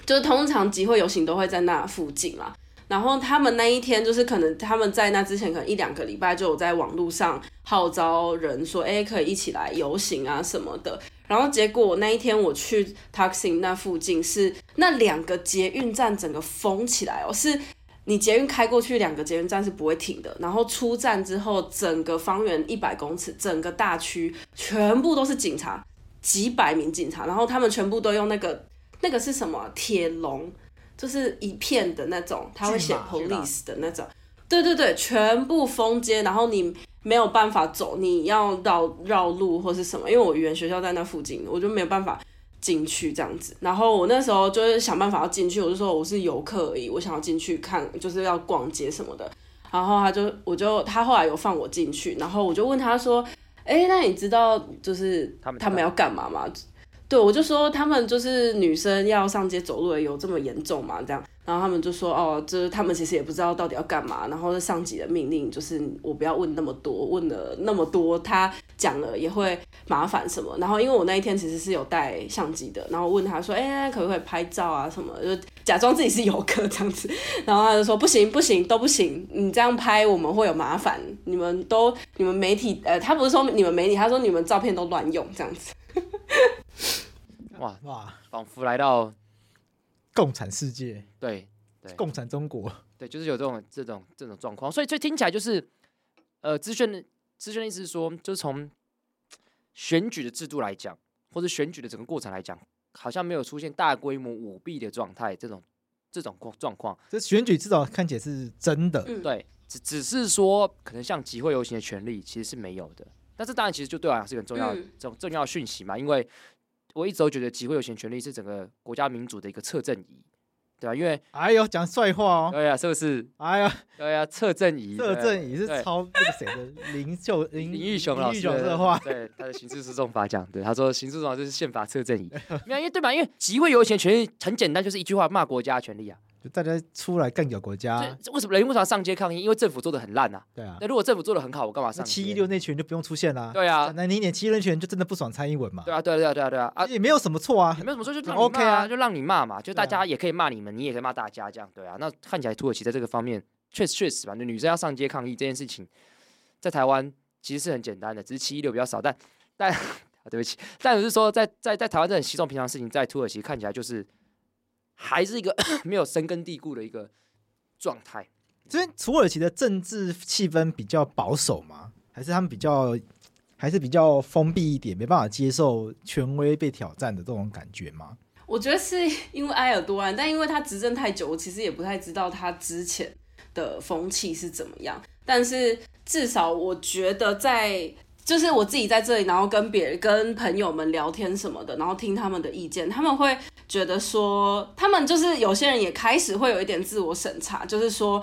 就是通常集会游行都会在那附近啦。然后他们那一天就是可能他们在那之前可能一两个礼拜就有在网络上号召人说，哎，可以一起来游行啊什么的。然后结果那一天我去 Taksim 那附近，是那两个捷运站整个封起来哦，是你捷运开过去，两个捷运站是不会停的。然后出站之后，整个方圆一百公尺，整个大区全部都是警察，几百名警察，然后他们全部都用那个那个是什么铁笼，就是一片的那种，他会写 police 的那种，对对对，全部封街，然后你。没有办法走，你要绕绕路或是什么？因为我语言学校在那附近，我就没有办法进去这样子。然后我那时候就是想办法要进去，我就说我是游客而已，我想要进去看，就是要逛街什么的。然后他就，我就他后来有放我进去，然后我就问他说：“哎，那你知道就是他们要干嘛吗？”对，我就说他们就是女生要上街走路，有这么严重吗？这样。然后他们就说：“哦，就是他们其实也不知道到底要干嘛。然后是上级的命令就是我不要问那么多，问了那么多，他讲了也会麻烦什么。然后因为我那一天其实是有带相机的，然后问他说：‘哎，可不可以拍照啊？什么？’就假装自己是游客这样子。然后他就说：‘不行，不行，都不行。你这样拍我们会有麻烦。你们都你们媒体，呃，他不是说你们媒体，他说你们照片都乱用这样子。’ 哇哇，仿佛来到。”共产世界，对对，共产中国，对，就是有这种这种这种状况，所以所以听起来就是，呃，资讯的资讯的意思是说，就是从选举的制度来讲，或者选举的整个过程来讲，好像没有出现大规模舞弊的状态，这种这种状况，这选举至少看起来是真的，嗯、对，只只是说可能像集会游行的权利其实是没有的，但是当然其实就对我来讲是很重要重重要的讯息嘛，因为。我一直都觉得集会游行权利是整个国家民主的一个侧正仪，对吧？因为哎呦，讲帅话哦，对呀，是不是？哎呀，对呀，侧正仪，侧正仪是抄那个谁的林秀 林林玉雄老师的话，对他的刑事诉讼法讲，对他说刑事诉讼就是宪法侧正仪，没有，因为对吧？因为集会游行权利很简单，就是一句话骂国家权利啊。就大家出来干掉国家，为什么人为什么要上街抗议？因为政府做的很烂啊。对啊，那如果政府做的很好，我干嘛上？七一六那群就不用出现啦。对啊，那你点七一六群就真的不爽蔡英文嘛？对啊，对啊，对啊，对啊，对啊，啊，也没有什么错啊，也没有什么错，就 OK 啊，就让你骂嘛，就大家也可以骂你们，你也可以骂大家，这样对啊。那看起来土耳其在这个方面确实确实吧，女生要上街抗议这件事情，在台湾其实是很简单的，只是七一六比较少，但但对不起，但只是说在在在台湾这很稀松平常的事情，在土耳其看起来就是。还是一个 没有深根蒂固的一个状态。这边土耳其的政治气氛比较保守吗？还是他们比较还是比较封闭一点，没办法接受权威被挑战的这种感觉吗？我觉得是因为埃尔多安，但因为他执政太久，我其实也不太知道他之前的风气是怎么样。但是至少我觉得在。就是我自己在这里，然后跟别人、跟朋友们聊天什么的，然后听他们的意见，他们会觉得说，他们就是有些人也开始会有一点自我审查，就是说，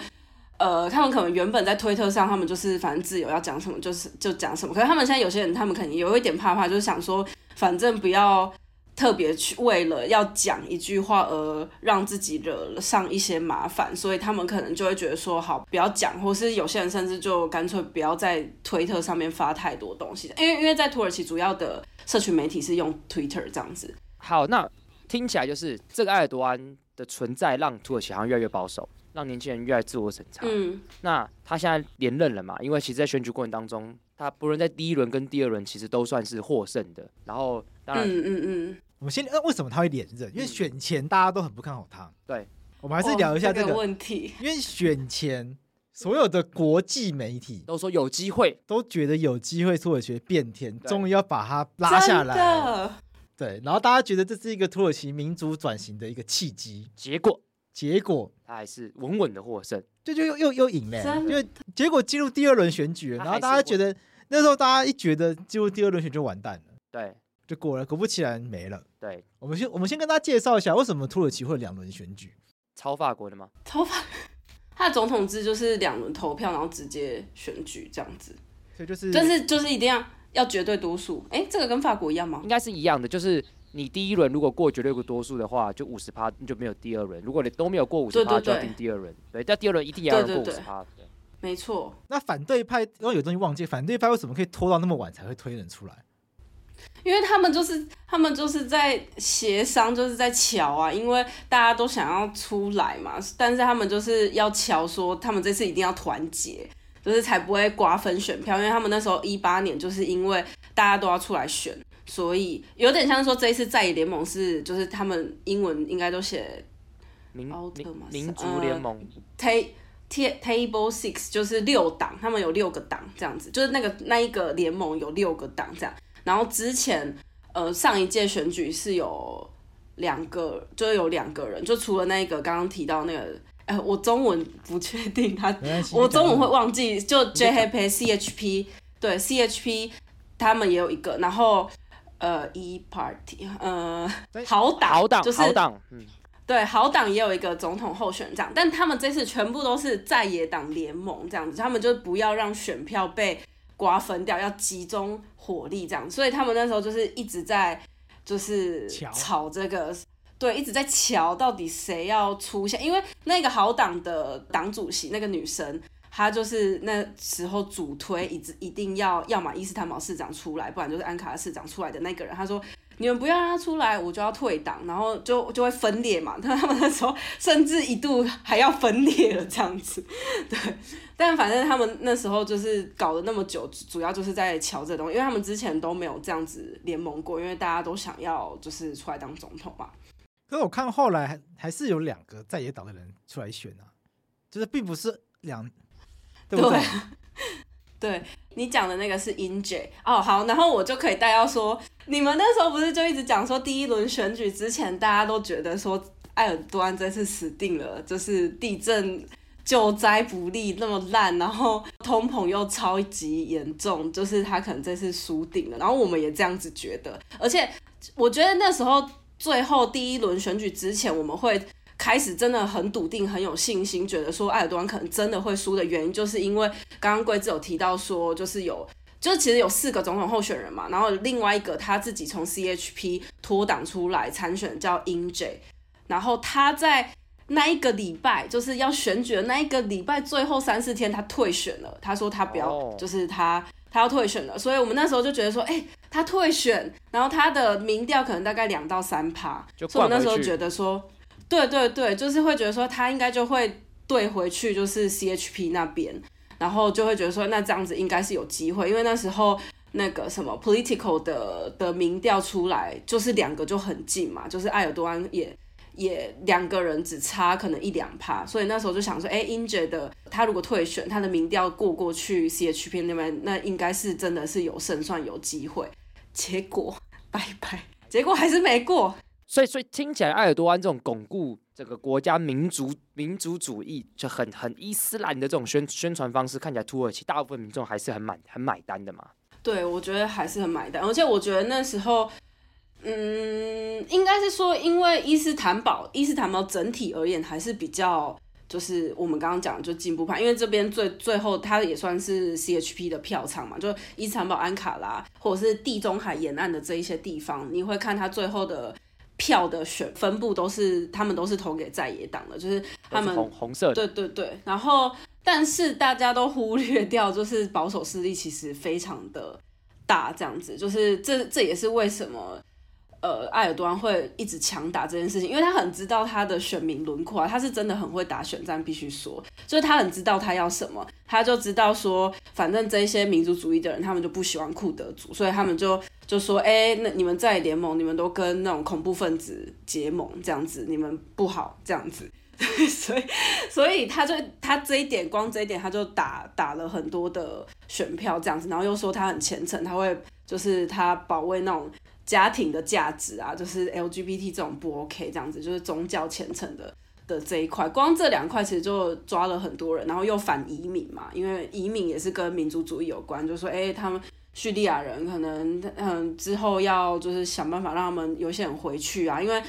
呃，他们可能原本在推特上，他们就是反正自由要讲什么就是就讲什么，可是他们现在有些人，他们可能有一点怕怕，就是想说，反正不要特别去为了要讲一句话而让自己惹上一些麻烦，所以他们可能就会觉得说好不要讲，或是有些人甚至就干脆不要在推特上面发太多东西，因为因为在土耳其主要的社群媒体是用 Twitter 这样子。好，那听起来就是这个埃尔多安的存在让土耳其好像越来越保守，让年轻人越来越自我审查。嗯，那他现在连任了嘛？因为其实，在选举过程当中，他不论在第一轮跟第二轮，其实都算是获胜的。然后，当然，嗯嗯嗯。我们先，呃为什么他会连任？因为选前大家都很不看好他。对，我们还是聊一下这个，问题。因为选前所有的国际媒体都说有机会，都觉得有机会土耳其变天，终于要把他拉下来。对，然后大家觉得这是一个土耳其民族转型的一个契机。结果，结果他还是稳稳的获胜，就就又又又赢了。因为结果进入第二轮选举，然后大家觉得那时候大家一觉得进入第二轮选举就完蛋了。对。就果然果不其然没了。对，我们先我们先跟大家介绍一下，为什么土耳其会两轮选举？超法国的吗？超法，他的总统制就是两轮投票，然后直接选举这样子。所以就是，但是就是一定要要绝对多数。哎，这个跟法国一样吗？应该是一样的，就是你第一轮如果过绝对多数的话，就五十趴，就没有第二轮。如果你都没有过五十趴，就要定第二轮。对，但第二轮一定也要过五十趴。对，没错。那反对派，因为有东西忘记，反对派为什么可以拖到那么晚才会推人出来？因为他们就是他们就是在协商，就是在瞧啊，因为大家都想要出来嘛，但是他们就是要瞧说，他们这次一定要团结，就是才不会瓜分选票。因为他们那时候一八年就是因为大家都要出来选，所以有点像说这一次在野联盟是就是他们英文应该都写民民族联盟、呃、Table Six 就是六党，他们有六个党这样子，就是那个那一个联盟有六个党这样。然后之前，呃，上一届选举是有两个，就是有两个人，就除了那个刚刚提到那个，哎，我中文不确定他，我中文会忘记，就 JHP CHP 对 CHP 他们也有一个，然后呃 E Party 呃好党好党就是好党，嗯，对好党也有一个总统候选人这样，但他们这次全部都是在野党联盟这样子，他们就不要让选票被瓜分掉，要集中。火力这样，所以他们那时候就是一直在就是吵这个，对，一直在瞧到底谁要出现，因为那个好党的党主席那个女生，她就是那时候主推一直一定要要么伊斯坦堡市长出来，不然就是安卡拉市长出来的那个人，他说。你们不要让他出来，我就要退党，然后就就会分裂嘛。他们那时候甚至一度还要分裂了这样子，对。但反正他们那时候就是搞了那么久，主要就是在瞧这东西，因为他们之前都没有这样子联盟过，因为大家都想要就是出来当总统嘛。可是我看后来还还是有两个在野党的人出来选啊，就是并不是两，对不对？对，对你讲的那个是 Ince 哦，好，然后我就可以带到说。你们那时候不是就一直讲说，第一轮选举之前，大家都觉得说，埃尔多安这次死定了，就是地震救灾不力那么烂，然后通膨又超级严重，就是他可能这次输定了。然后我们也这样子觉得，而且我觉得那时候最后第一轮选举之前，我们会开始真的很笃定、很有信心，觉得说埃尔多安可能真的会输的原因，就是因为刚刚贵子有提到说，就是有。就其实有四个总统候选人嘛，然后另外一个他自己从 CHP 脱党出来参选叫 Inje，然后他在那一个礼拜就是要选举的那一个礼拜最后三四天他退选了，他说他不要，oh. 就是他他要退选了，所以我们那时候就觉得说，哎、欸，他退选，然后他的民调可能大概两到三趴，所以我那时候觉得说，对对对，就是会觉得说他应该就会对回去就是 CHP 那边。然后就会觉得说，那这样子应该是有机会，因为那时候那个什么 political 的的民调出来，就是两个就很近嘛，就是埃尔多安也也两个人只差可能一两趴，所以那时候就想说，哎，Ince 的他如果退选，他的民调过过去 CHP 那边，那应该是真的是有胜算有机会。结果拜拜，结果还是没过。所以，所以听起来埃尔多安这种巩固。这个国家民族民族主义就很很伊斯兰的这种宣宣传方式，看起来土耳其大部分民众还是很买很买单的嘛？对，我觉得还是很买单，而且我觉得那时候，嗯，应该是说，因为伊斯坦堡伊斯坦堡整体而言还是比较就是我们刚刚讲的就进步派，因为这边最最后它也算是 CHP 的票仓嘛，就伊斯坦堡、安卡拉或者是地中海沿岸的这一些地方，你会看它最后的票的选分布都是他们都是投给在野党的，就是他们红红色的，对对对。然后但是大家都忽略掉，就是保守势力其实非常的大，这样子，就是这这也是为什么。呃，埃尔多安会一直强打这件事情，因为他很知道他的选民轮廓啊，他是真的很会打选战，必须说，就是他很知道他要什么，他就知道说，反正这些民族主义的人，他们就不喜欢库德族，所以他们就就说，哎、那你们在联盟，你们都跟那种恐怖分子结盟，这样子，你们不好，这样子，所以，所以他就他这一点，光这一点，他就打打了很多的选票，这样子，然后又说他很虔诚，他会就是他保卫那种。家庭的价值啊，就是 LGBT 这种不 OK，这样子就是宗教虔诚的的这一块，光这两块其实就抓了很多人，然后又反移民嘛，因为移民也是跟民族主义有关，就是说，哎、他们叙利亚人可能嗯之后要就是想办法让他们有些人回去啊，因为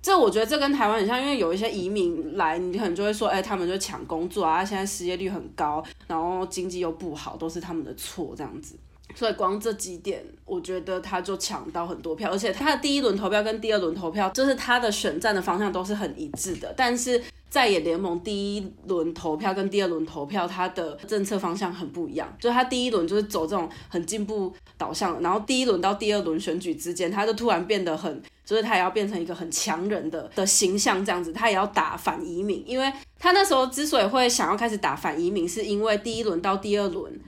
这我觉得这跟台湾很像，因为有一些移民来，你可能就会说，哎、他们就抢工作啊，现在失业率很高，然后经济又不好，都是他们的错这样子。所以光这几点，我觉得他就抢到很多票，而且他的第一轮投票跟第二轮投票，就是他的选战的方向都是很一致的。但是在野联盟第一轮投票跟第二轮投票，他的政策方向很不一样。就是他第一轮就是走这种很进步导向，然后第一轮到第二轮选举之间，他就突然变得很，就是他也要变成一个很强人的的形象这样子，他也要打反移民，因为他那时候之所以会想要开始打反移民，是因为第一轮到第二轮。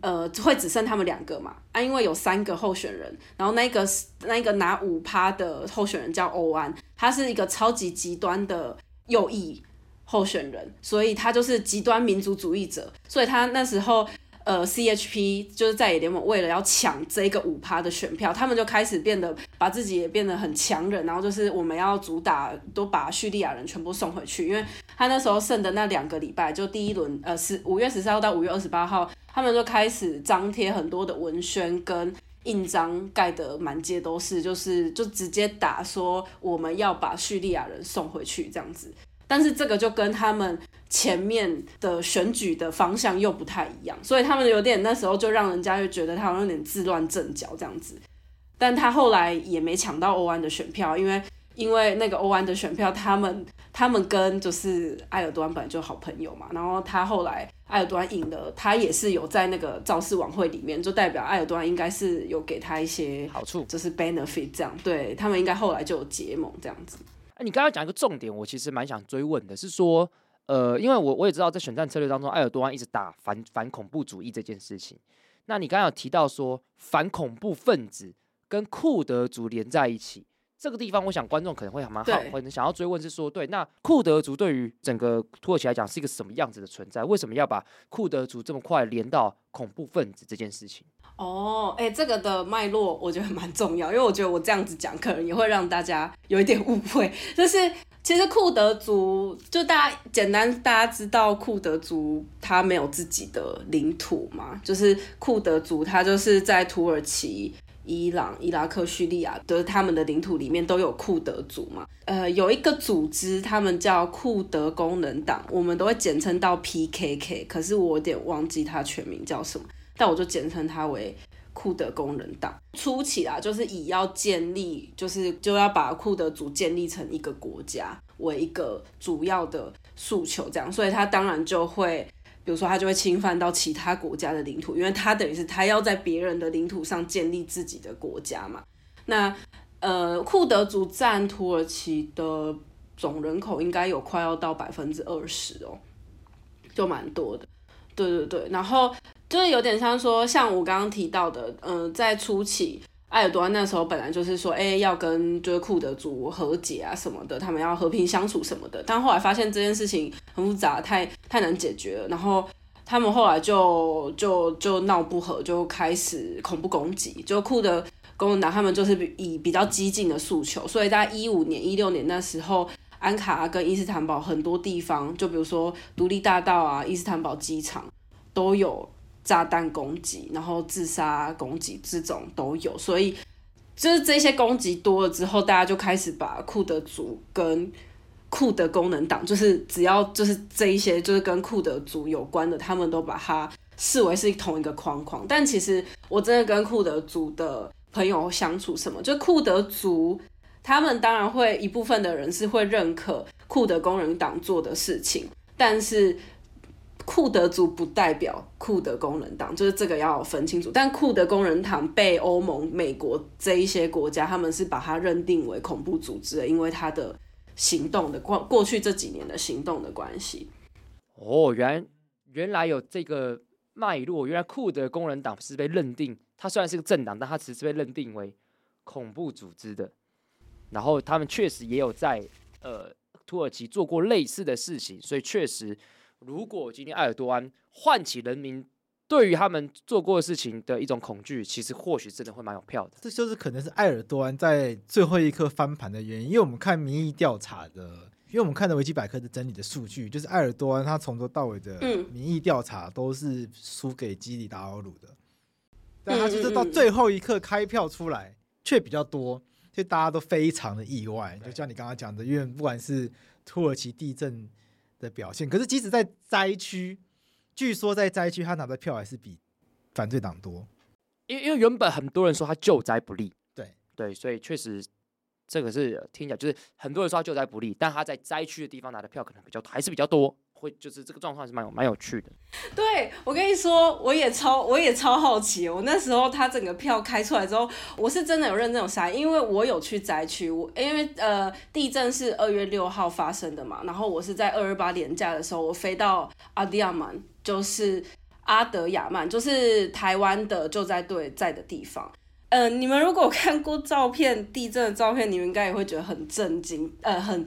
呃，会只剩他们两个嘛？啊，因为有三个候选人，然后那个那个拿五趴的候选人叫欧安，他是一个超级极端的右翼候选人，所以他就是极端民族主义者，所以他那时候呃，CHP 就是在野联盟为了要抢这个五趴的选票，他们就开始变得把自己也变得很强人，然后就是我们要主打都把叙利亚人全部送回去，因为他那时候剩的那两个礼拜，就第一轮呃是五月十四号到五月二十八号。他们就开始张贴很多的文宣跟印章，盖得满街都是，就是就直接打说我们要把叙利亚人送回去这样子。但是这个就跟他们前面的选举的方向又不太一样，所以他们有点那时候就让人家就觉得他好像有点自乱阵脚这样子。但他后来也没抢到欧安的选票，因为。因为那个欧安的选票，他们他们跟就是埃尔多安本来就好朋友嘛，然后他后来埃尔多安赢了，他也是有在那个造势晚会里面，就代表埃尔多安应该是有给他一些好处，就是 benefit 这样，对他们应该后来就有结盟这样子。哎，你刚刚讲一个重点，我其实蛮想追问的，是说，呃，因为我我也知道在选战策略当中，埃尔多安一直打反反恐怖主义这件事情，那你刚刚有提到说反恐怖分子跟库德族连在一起。这个地方，我想观众可能会还蛮好，可能想要追问是说，对，那库德族对于整个土耳其来讲是一个什么样子的存在？为什么要把库德族这么快连到恐怖分子这件事情？哦，哎，这个的脉络我觉得蛮重要，因为我觉得我这样子讲，可能也会让大家有一点误会。就是其实库德族，就大家简单大家知道库德族他没有自己的领土嘛，就是库德族他就是在土耳其。伊朗、伊拉克、叙利亚的他们的领土里面都有库德族嘛？呃，有一个组织，他们叫库德工人党，我们都会简称到 PKK。可是我有点忘记它全名叫什么，但我就简称它为库德工人党。初期啊，就是以要建立，就是就要把库德族建立成一个国家为一个主要的诉求，这样，所以他当然就会。比如说，他就会侵犯到其他国家的领土，因为他等于是他要在别人的领土上建立自己的国家嘛。那呃，库德族占土耳其的总人口应该有快要到百分之二十哦，就蛮多的。对对对，然后就是有点像说，像我刚刚提到的，嗯、在初期。埃尔多安那时候本来就是说，哎、要跟就是库德族和解啊什么的，他们要和平相处什么的。但后来发现这件事情很复杂，太太难解决了。然后他们后来就就就闹不和，就开始恐怖攻击。就库德工人党他们就是以比较激进的诉求，所以在一五年、一六年那时候，安卡拉跟伊斯坦堡很多地方，就比如说独立大道啊、伊斯坦堡机场都有。炸弹攻击，然后自杀攻击，这种都有，所以就是这些攻击多了之后，大家就开始把库德族跟库德工人党，就是只要就是这一些就是跟库德族有关的，他们都把它视为是同一个框框。但其实我真的跟库德族的朋友相处，什么就库德族，他们当然会一部分的人是会认可库德工人党做的事情，但是。库德族不代表库德工人党，就是这个要分清楚。但库德工人党被欧盟、美国这一些国家，他们是把它认定为恐怖组织的，因为它的行动的过过去这几年的行动的关系。哦，原原来有这个脉络。原来库德工人党是被认定，它虽然是个政党，但它只是被认定为恐怖组织的。然后他们确实也有在呃土耳其做过类似的事情，所以确实。如果今天埃尔多安唤起人民对于他们做过的事情的一种恐惧，其实或许真的会蛮有票的。这就是可能是埃尔多安在最后一刻翻盘的原因。因为我们看民意调查的，因为我们看的维基百科的整理的数据，就是埃尔多安他从头到尾的民意调查都是输给基里达奥鲁的，但他就是到最后一刻开票出来却比较多，所以大家都非常的意外。就像你刚刚讲的，因为不管是土耳其地震。的表现，可是即使在灾区，据说在灾区他拿的票还是比反对党多，因因为原本很多人说他救灾不利，对。对，所以确实这个是听起来就是很多人说他救灾不利，但他在灾区的地方拿的票可能比较还是比较多。会就是这个状况是蛮有蛮有趣的。对，我跟你说，我也超我也超好奇。我那时候他整个票开出来之后，我是真的有认真有筛，因为我有去灾区。我因为呃地震是二月六号发生的嘛，然后我是在二二八连假的时候，我飞到阿迪亚曼，就是阿德亚曼，就是台湾的救灾队在的地方。呃，你们如果看过照片，地震的照片，你们应该也会觉得很震惊，呃，很。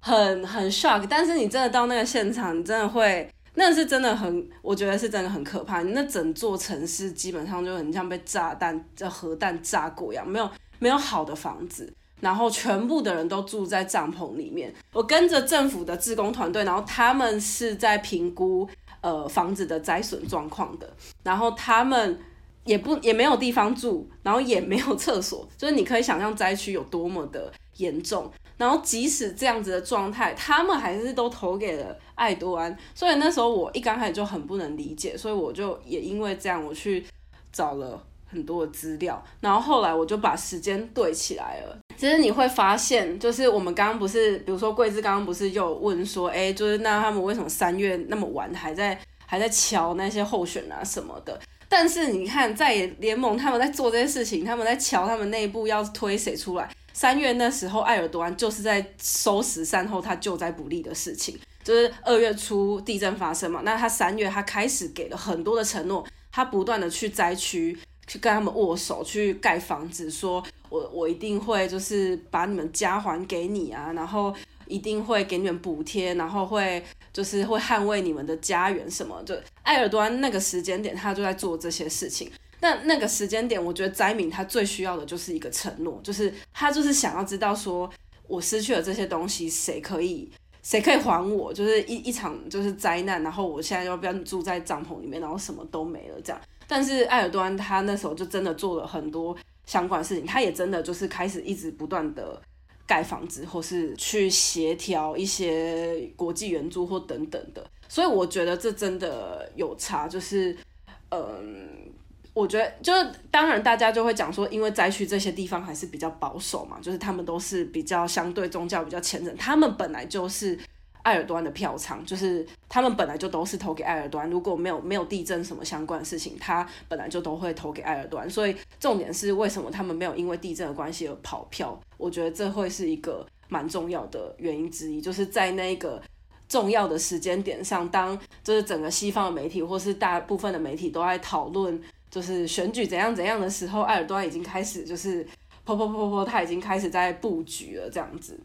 很很 shock，但是你真的到那个现场，你真的会，那是真的很，我觉得是真的很可怕。那整座城市基本上就很像被炸弹、这核弹炸过一样，没有没有好的房子，然后全部的人都住在帐篷里面。我跟着政府的志工团队，然后他们是在评估呃房子的灾损状况的，然后他们也不也没有地方住，然后也没有厕所，就是你可以想象灾区有多么的严重。然后即使这样子的状态，他们还是都投给了艾多安。所以那时候我一刚开始就很不能理解，所以我就也因为这样，我去找了很多的资料。然后后来我就把时间对起来了。其实你会发现，就是我们刚刚不是，比如说桂枝刚刚不是又问说，哎，就是那他们为什么三月那么晚还在还在瞧那些候选啊什么的？但是你看，在联盟他们在做这些事情，他们在瞧他们内部要推谁出来。三月那时候，埃尔多安就是在收拾善后他救灾不利的事情。就是二月初地震发生嘛，那他三月他开始给了很多的承诺，他不断的去灾区去跟他们握手，去盖房子，说我我一定会就是把你们家还给你啊，然后一定会给你们补贴，然后会就是会捍卫你们的家园什么。就埃尔多安那个时间点，他就在做这些事情。那那个时间点，我觉得灾民他最需要的就是一个承诺，就是他就是想要知道说，我失去了这些东西，谁可以谁可以还我？就是一一场就是灾难，然后我现在要不要住在帐篷里面，然后什么都没了这样。但是埃尔多安他那时候就真的做了很多相关的事情，他也真的就是开始一直不断的盖房子，或是去协调一些国际援助或等等的。所以我觉得这真的有差，就是嗯。我觉得，就是当然，大家就会讲说，因为灾区这些地方还是比较保守嘛，就是他们都是比较相对宗教比较虔诚，他们本来就是埃尔多安的票仓，就是他们本来就都是投给埃尔多安。如果没有没有地震什么相关的事情，他本来就都会投给埃尔多安。所以重点是为什么他们没有因为地震的关系而跑票？我觉得这会是一个蛮重要的原因之一，就是在那个重要的时间点上，当就是整个西方的媒体或是大部分的媒体都在讨论。就是选举怎样怎样的时候，埃尔多安已经开始就是噗噗噗噗噗，他已经开始在布局了这样子。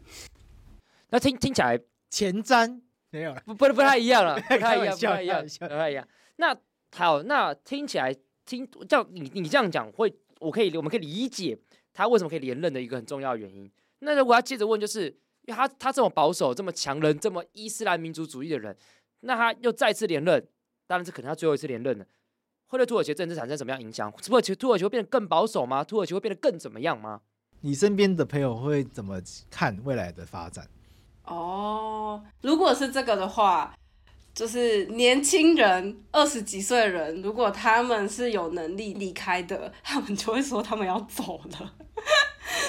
那听听起来前瞻没有了，不不不太一样了，不太一样，不太一样，不太一样。那好，那听起来听叫你你这样讲会，我可以我们可以理解他为什么可以连任的一个很重要的原因。那如果要接着问，就是因为他他这么保守、这么强人、这么伊斯兰民族主义的人，那他又再次连任，当然是可能他最后一次连任了。会对土耳其政治产生什么样影响？土耳其土耳其会变得更保守吗？土耳其会变得更怎么样吗？你身边的朋友会怎么看未来的发展？哦，如果是这个的话，就是年轻人二十几岁的人，如果他们是有能力离开的，他们就会说他们要走了。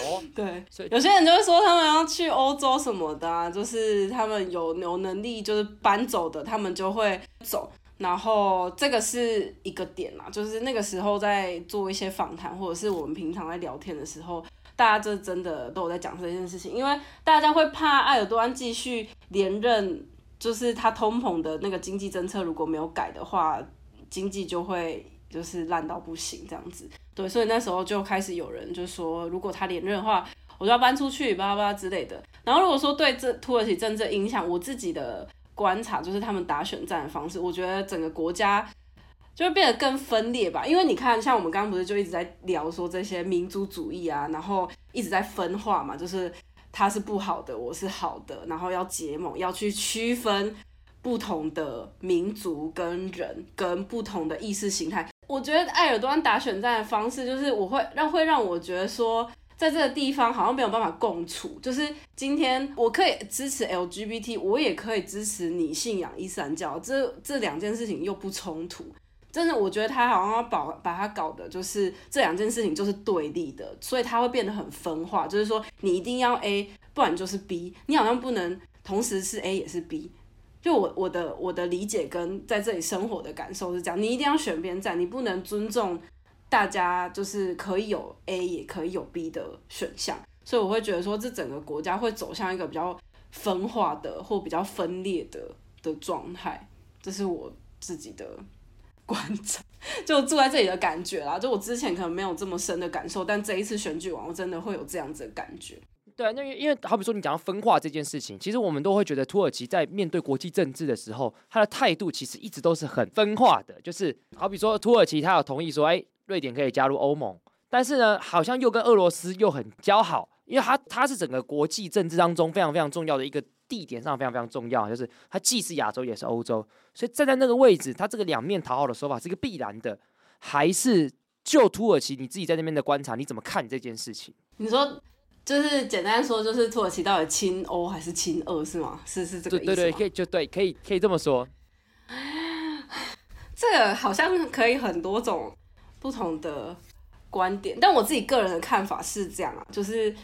哦，对，所以有些人就会说他们要去欧洲什么的啊，就是他们有有能力就是搬走的，他们就会走。然后这个是一个点嘛，就是那个时候在做一些访谈，或者是我们平常在聊天的时候，大家这真的都有在讲这件事情，因为大家会怕埃尔多安继续连任，就是他通膨的那个经济政策如果没有改的话，经济就会就是烂到不行这样子。对，所以那时候就开始有人就说，如果他连任的话，我就要搬出去，巴拉巴拉之类的。然后如果说对这土耳其政治影响，我自己的。观察就是他们打选战的方式，我觉得整个国家就会变得更分裂吧。因为你看，像我们刚刚不是就一直在聊说这些民族主义啊，然后一直在分化嘛，就是他是不好的，我是好的，然后要结盟，要去区分不同的民族跟人跟不同的意识形态。我觉得埃尔多安打选战的方式，就是我会让会让我觉得说。在这个地方好像没有办法共处，就是今天我可以支持 LGBT，我也可以支持你信仰伊斯兰教，这这两件事情又不冲突。真的，我觉得他好像要把把它搞的，就是这两件事情就是对立的，所以他会变得很分化。就是说，你一定要 A，不然就是 B，你好像不能同时是 A 也是 B。就我我的我的理解跟在这里生活的感受是这样，你一定要选边站，你不能尊重。大家就是可以有 A 也可以有 B 的选项，所以我会觉得说，这整个国家会走向一个比较分化的或比较分裂的的状态，这是我自己的观察，就住在这里的感觉啦。就我之前可能没有这么深的感受，但这一次选举完，我真的会有这样子的感觉。对，那因为好比说你讲到分化这件事情，其实我们都会觉得土耳其在面对国际政治的时候，他的态度其实一直都是很分化的。就是好比说土耳其，他有同意说，哎。瑞典可以加入欧盟，但是呢，好像又跟俄罗斯又很交好，因为它它是整个国际政治当中非常非常重要的一个地点上非常非常重要，就是它既是亚洲也是欧洲，所以站在那个位置，它这个两面讨好的说法是一个必然的，还是就土耳其你自己在那边的观察，你怎么看这件事情？你说就是简单说，就是土耳其到底亲欧还是亲俄是吗？是是这个意思吗？对对，可以就对，可以可以这么说。这个好像可以很多种。不同的观点，但我自己个人的看法是这样啊，就是，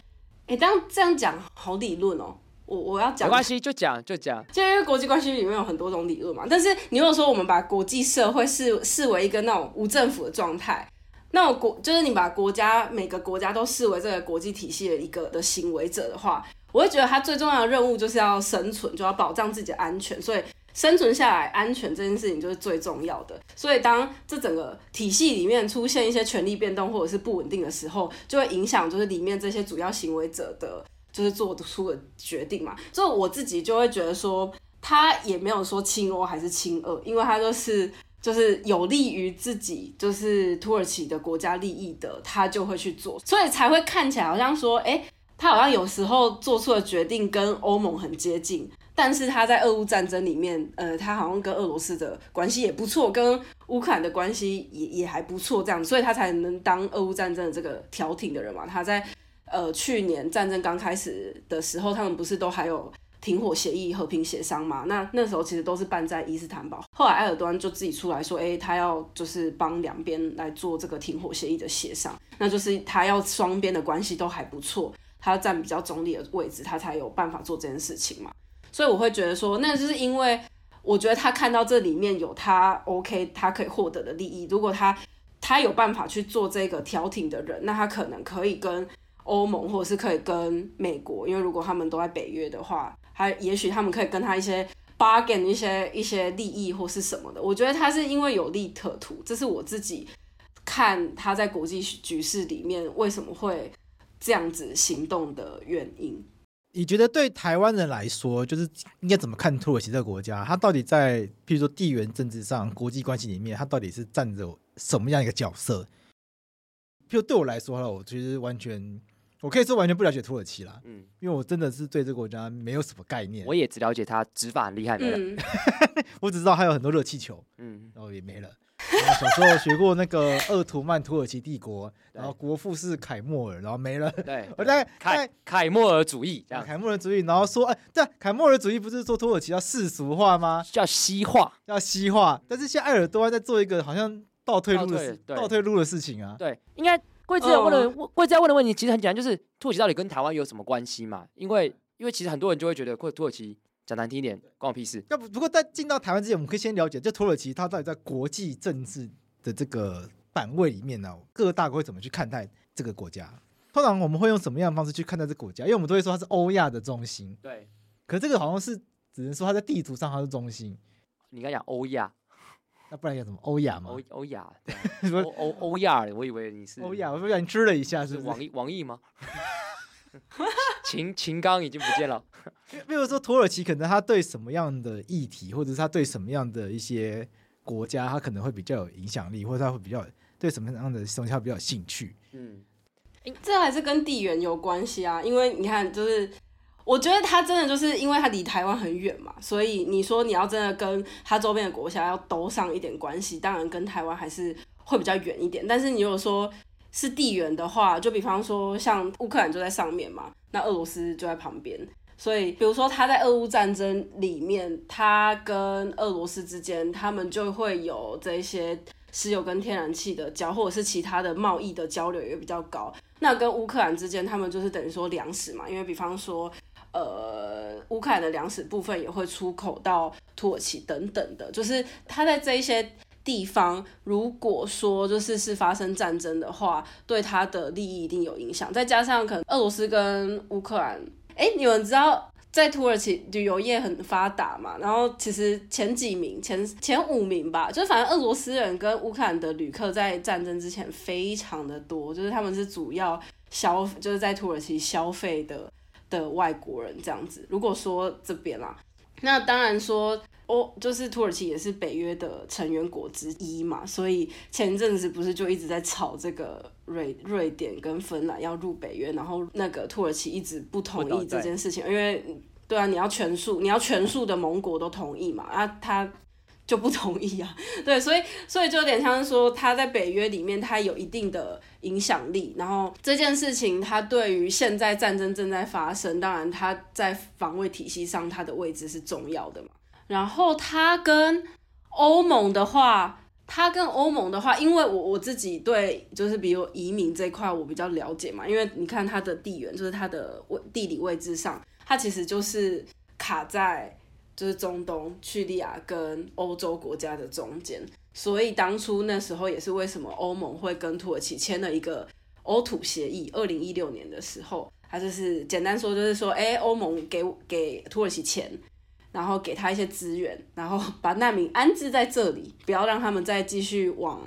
哎，当这样讲好理论哦，我我要讲，没关系，就讲就讲，就因为国际关系里面有很多种理论嘛。但是你如果说我们把国际社会视视为一个那种无政府的状态，那我国就是你把国家每个国家都视为这个国际体系的一个的行为者的话，我会觉得他最重要的任务就是要生存，就要保障自己的安全，所以。生存下来，安全这件事情就是最重要的。所以，当这整个体系里面出现一些权力变动或者是不稳定的时候，就会影响就是里面这些主要行为者的，就是做出的决定嘛。所以我自己就会觉得说，他也没有说亲欧还是亲俄，因为他就是就是有利于自己，就是土耳其的国家利益的，他就会去做，所以才会看起来好像说，哎，他好像有时候做出的决定跟欧盟很接近。但是他在俄乌战争里面，呃，他好像跟俄罗斯的关系也不错，跟乌克兰的关系也也还不错，这样，所以他才能当俄乌战争的这个调停的人嘛。他在呃去年战争刚开始的时候，他们不是都还有停火协议、和平协商嘛？那那时候其实都是办在伊斯坦堡。后来埃尔多安就自己出来说，哎，他要就是帮两边来做这个停火协议的协商，那就是他要双边的关系都还不错，他要站比较中立的位置，他才有办法做这件事情嘛。所以我会觉得说，那就是因为我觉得他看到这里面有他 OK，他可以获得的利益。如果他他有办法去做这个调停的人，那他可能可以跟欧盟，或者是可以跟美国，因为如果他们都在北约的话，还也许他们可以跟他一些 bargain 一些一些利益或是什么的。我觉得他是因为有利可图，这是我自己看他在国际局势里面为什么会这样子行动的原因。你觉得对台湾人来说，就是应该怎么看土耳其这个国家？它到底在譬如说地缘政治上、国际关系里面，它到底是占着什么样一个角色？就对我来说，我其实完全，我可以说完全不了解土耳其啦。嗯，因为我真的是对这个国家没有什么概念。我也只了解他执法很厉害的人，嗯、我只知道他有很多热气球。嗯，然后也没了。小时候学过那个鄂图曼土耳其帝国，然后国父是凯莫尔，然后没了。对，我在凯凯末尔主义这样，凯末尔主义，然后说，哎，对，凯末尔主义不是说土耳其要世俗化吗？叫西化，要西化。但是现在埃尔多安在做一个好像倒退路的事，倒退路的事情啊。对，应该贵志问的贵志问的问题其实很简单，就是土耳其到底跟台湾有什么关系嘛？因为因为其实很多人就会觉得，或土耳其。讲难听一点，关我屁事。要不不过在进到台湾之前，我们可以先了解，就土耳其它到底在国际政治的这个版位里面呢，各个大国会怎么去看待这个国家？通常我们会用什么样的方式去看待这个国家？因为我们都会说它是欧亚的中心。对。可是这个好像是只能说它在地图上它是中心。你刚讲欧亚，那不然叫什么欧亚吗？欧欧亚，欧欧欧亚，我以为你是欧亚，我不然你吃了一下是，是网易网易吗？秦秦刚已经不见了。比如说土耳其，可能他对什么样的议题，或者是他对什么样的一些国家，他可能会比较有影响力，或者他会比较对什么样的东西他比较有兴趣。嗯，这还是跟地缘有关系啊。因为你看，就是我觉得他真的就是因为他离台湾很远嘛，所以你说你要真的跟他周边的国家要兜上一点关系，当然跟台湾还是会比较远一点。但是你如果说是地缘的话，就比方说像乌克兰就在上面嘛，那俄罗斯就在旁边。所以，比如说他在俄乌战争里面，他跟俄罗斯之间，他们就会有这些石油跟天然气的交，或者是其他的贸易的交流也比较高。那跟乌克兰之间，他们就是等于说粮食嘛，因为比方说，呃，乌克兰的粮食部分也会出口到土耳其等等的，就是他在这一些地方，如果说就是是发生战争的话，对他的利益一定有影响。再加上可能俄罗斯跟乌克兰。哎，你们知道在土耳其旅游业很发达嘛？然后其实前几名、前前五名吧，就是反正俄罗斯人跟乌克兰的旅客在战争之前非常的多，就是他们是主要消就是在土耳其消费的的外国人这样子。如果说这边啦，那当然说。哦，就是土耳其也是北约的成员国之一嘛，所以前阵子不是就一直在吵这个瑞瑞典跟芬兰要入北约，然后那个土耳其一直不同意这件事情，因为对啊，你要全数，你要全数的盟国都同意嘛，啊，他就不同意啊，对，所以所以就有点像是说他在北约里面他有一定的影响力，然后这件事情他对于现在战争正在发生，当然他在防卫体系上他的位置是重要的嘛。然后他跟欧盟的话，他跟欧盟的话，因为我我自己对就是比如移民这一块我比较了解嘛，因为你看它的地缘，就是它的位地理位置上，它其实就是卡在就是中东叙利亚跟欧洲国家的中间，所以当初那时候也是为什么欧盟会跟土耳其签了一个欧土协议，二零一六年的时候，它就是简单说就是说，哎，欧盟给给土耳其钱。然后给他一些资源，然后 把难民安置在这里，不要让他们再继续往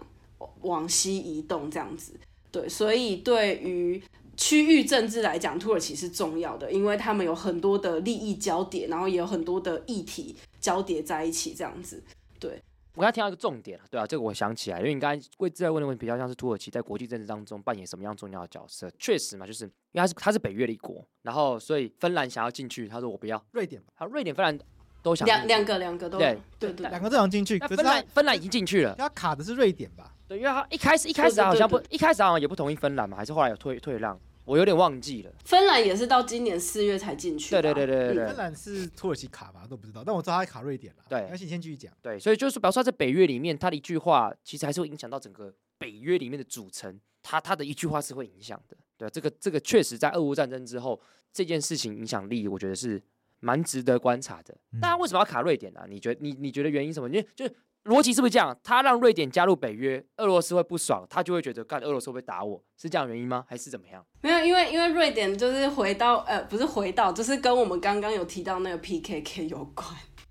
往西移动这样子。对，所以对于区域政治来讲，土耳其是重要的，因为他们有很多的利益交叠，然后也有很多的议题交叠在一起这样子。对，我刚才听到一个重点，对啊，这个我想起来，因为你刚才贵志在问的问题比较像是土耳其在国际政治当中扮演什么样重要的角色。确实嘛，就是因为他是他是北约的一国，然后所以芬兰想要进去，他说我不要。瑞典，好，瑞典、芬兰。都想两两个两个都对对对，两个都想进去。芬兰芬兰已经进去了，他卡的是瑞典吧？对，因为他一开始一开始好像不一开始好像也不同意芬兰嘛，还是后来有退退让？我有点忘记了。芬兰也是到今年四月才进去。对对对对对，芬兰是土耳其卡吧？都不知道，但我知道他卡瑞典了。对，而且先继续讲。对，所以就是表示他在北约里面，他的一句话其实还是会影响到整个北约里面的组成。他他的一句话是会影响的。对，这个这个确实在俄乌战争之后，这件事情影响力，我觉得是。蛮值得观察的，大家为什么要卡瑞典呢、啊？你觉得你你觉得原因什么？因为就是逻辑是不是这样？他让瑞典加入北约，俄罗斯会不爽，他就会觉得，干俄罗斯会不会打我？是这样原因吗？还是怎么样？没有，因为因为瑞典就是回到呃，不是回到，就是跟我们刚刚有提到那个 PKK 有关，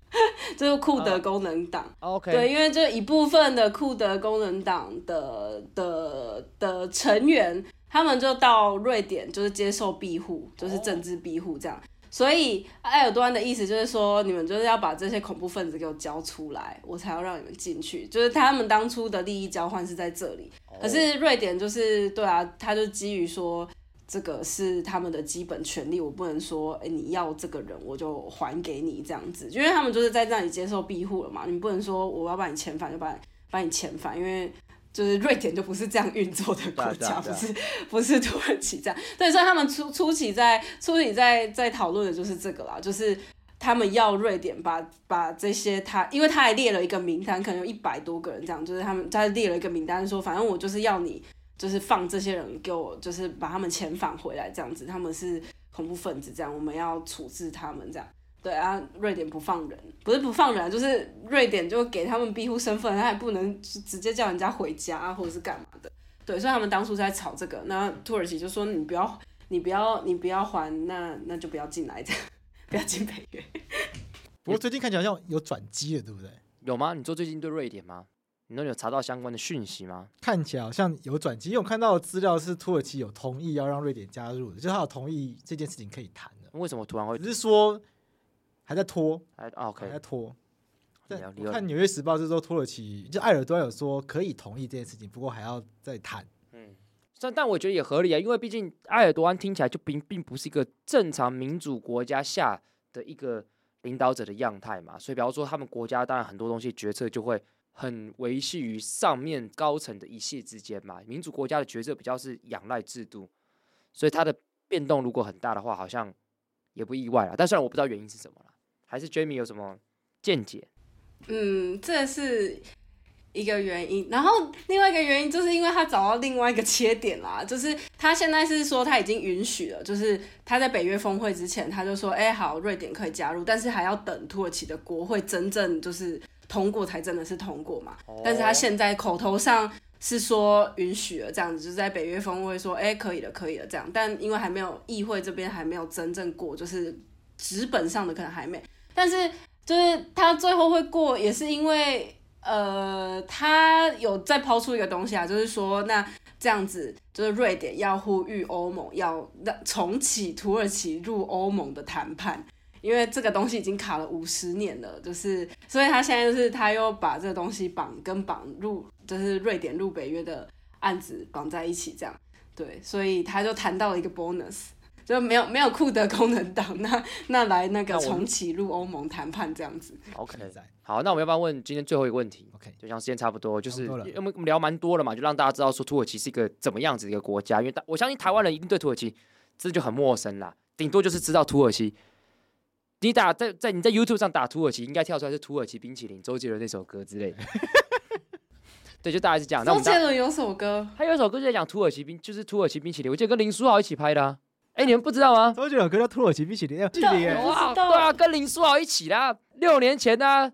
就是库德工人党。Uh, OK，对，因为这一部分的库德工人党的的的成员，他们就到瑞典，就是接受庇护，就是政治庇护这样。Oh. 所以埃尔多安的意思就是说，你们就是要把这些恐怖分子给我交出来，我才要让你们进去。就是他们当初的利益交换是在这里，可是瑞典就是对啊，他就基于说这个是他们的基本权利，我不能说哎、欸、你要这个人我就还给你这样子，因为他们就是在这里接受庇护了嘛，你不能说我要把你遣返就把你把你遣返，因为就是瑞典就不是这样运作的国家，不是 不是土耳其这样。对，所以他们初初期在初期在在讨论的就是这个啦，就是他们要瑞典把把这些他，因为他还列了一个名单，可能有一百多个人这样，就是他们他列了一个名单说，反正我就是要你。就是放这些人给我，就是把他们遣返回来这样子，他们是恐怖分子这样，我们要处置他们这样。对啊，瑞典不放人，不是不放人，就是瑞典就给他们庇护身份，他也不能直接叫人家回家啊，或者是干嘛的。对，所以他们当初在吵这个，那土耳其就说你不要，你不要，你不要还，那那就不要进来这样，不要进北约。不过最近看起来好像有转机了，对不对？有吗？你说最近对瑞典吗？你那有查到相关的讯息吗？看起来好像有转机，因为我看到的资料是土耳其有同意要让瑞典加入的，就是他有同意这件事情可以谈的。为什么突然会？只是说还在拖，还 OK，还在拖。但我看《纽约时报》是说土耳其就埃尔多安有说可以同意这件事情，不过还要再谈。嗯，但但我觉得也合理啊，因为毕竟埃尔多安听起来就并并不是一个正常民主国家下的一个领导者的样态嘛，所以比方说他们国家当然很多东西决策就会。很维系于上面高层的一系之间嘛，民主国家的决策比较是仰赖制度，所以它的变动如果很大的话，好像也不意外啊。但虽然我不知道原因是什么了，还是 Jamie 有什么见解？嗯，这是一个原因。然后另外一个原因就是因为他找到另外一个切点啦，就是他现在是说他已经允许了，就是他在北约峰会之前他就说，哎，好，瑞典可以加入，但是还要等土耳其的国会真正就是。通过才真的是通过嘛，oh. 但是他现在口头上是说允许了这样子，就是在北约峰会说，哎、欸，可以了，可以了这样，但因为还没有议会这边还没有真正过，就是纸本上的可能还没，但是就是他最后会过，也是因为呃，他有再抛出一个东西啊，就是说那这样子，就是瑞典要呼吁欧盟要让重启土耳其入欧盟的谈判。因为这个东西已经卡了五十年了，就是，所以他现在就是他又把这个东西绑跟绑入，就是瑞典入北约的案子绑在一起，这样，对，所以他就谈到了一个 bonus，就没有没有库德功能党，那 那来那个重启入欧盟谈判这样子。OK，好，那我们要不要问今天最后一个问题？OK，就像时间差不多，就是因为我们聊蛮多了嘛，就让大家知道说土耳其是一个怎么样子的一个国家，因为我相信台湾人一定对土耳其这就很陌生啦，顶多就是知道土耳其。你打在在你在 YouTube 上打土耳其，应该跳出来是土耳其冰淇淋，周杰伦那首歌之类的。对，就大概是这样。周杰伦有首歌，他有一首歌就在讲土耳其冰，就是土耳其冰淇淋。我记得跟林书豪一起拍的啊。哎、欸，你们不知道吗？周杰伦歌叫《土耳其冰淇淋》，对，哇，对啊，跟林书豪一起啦，六年前呢、啊。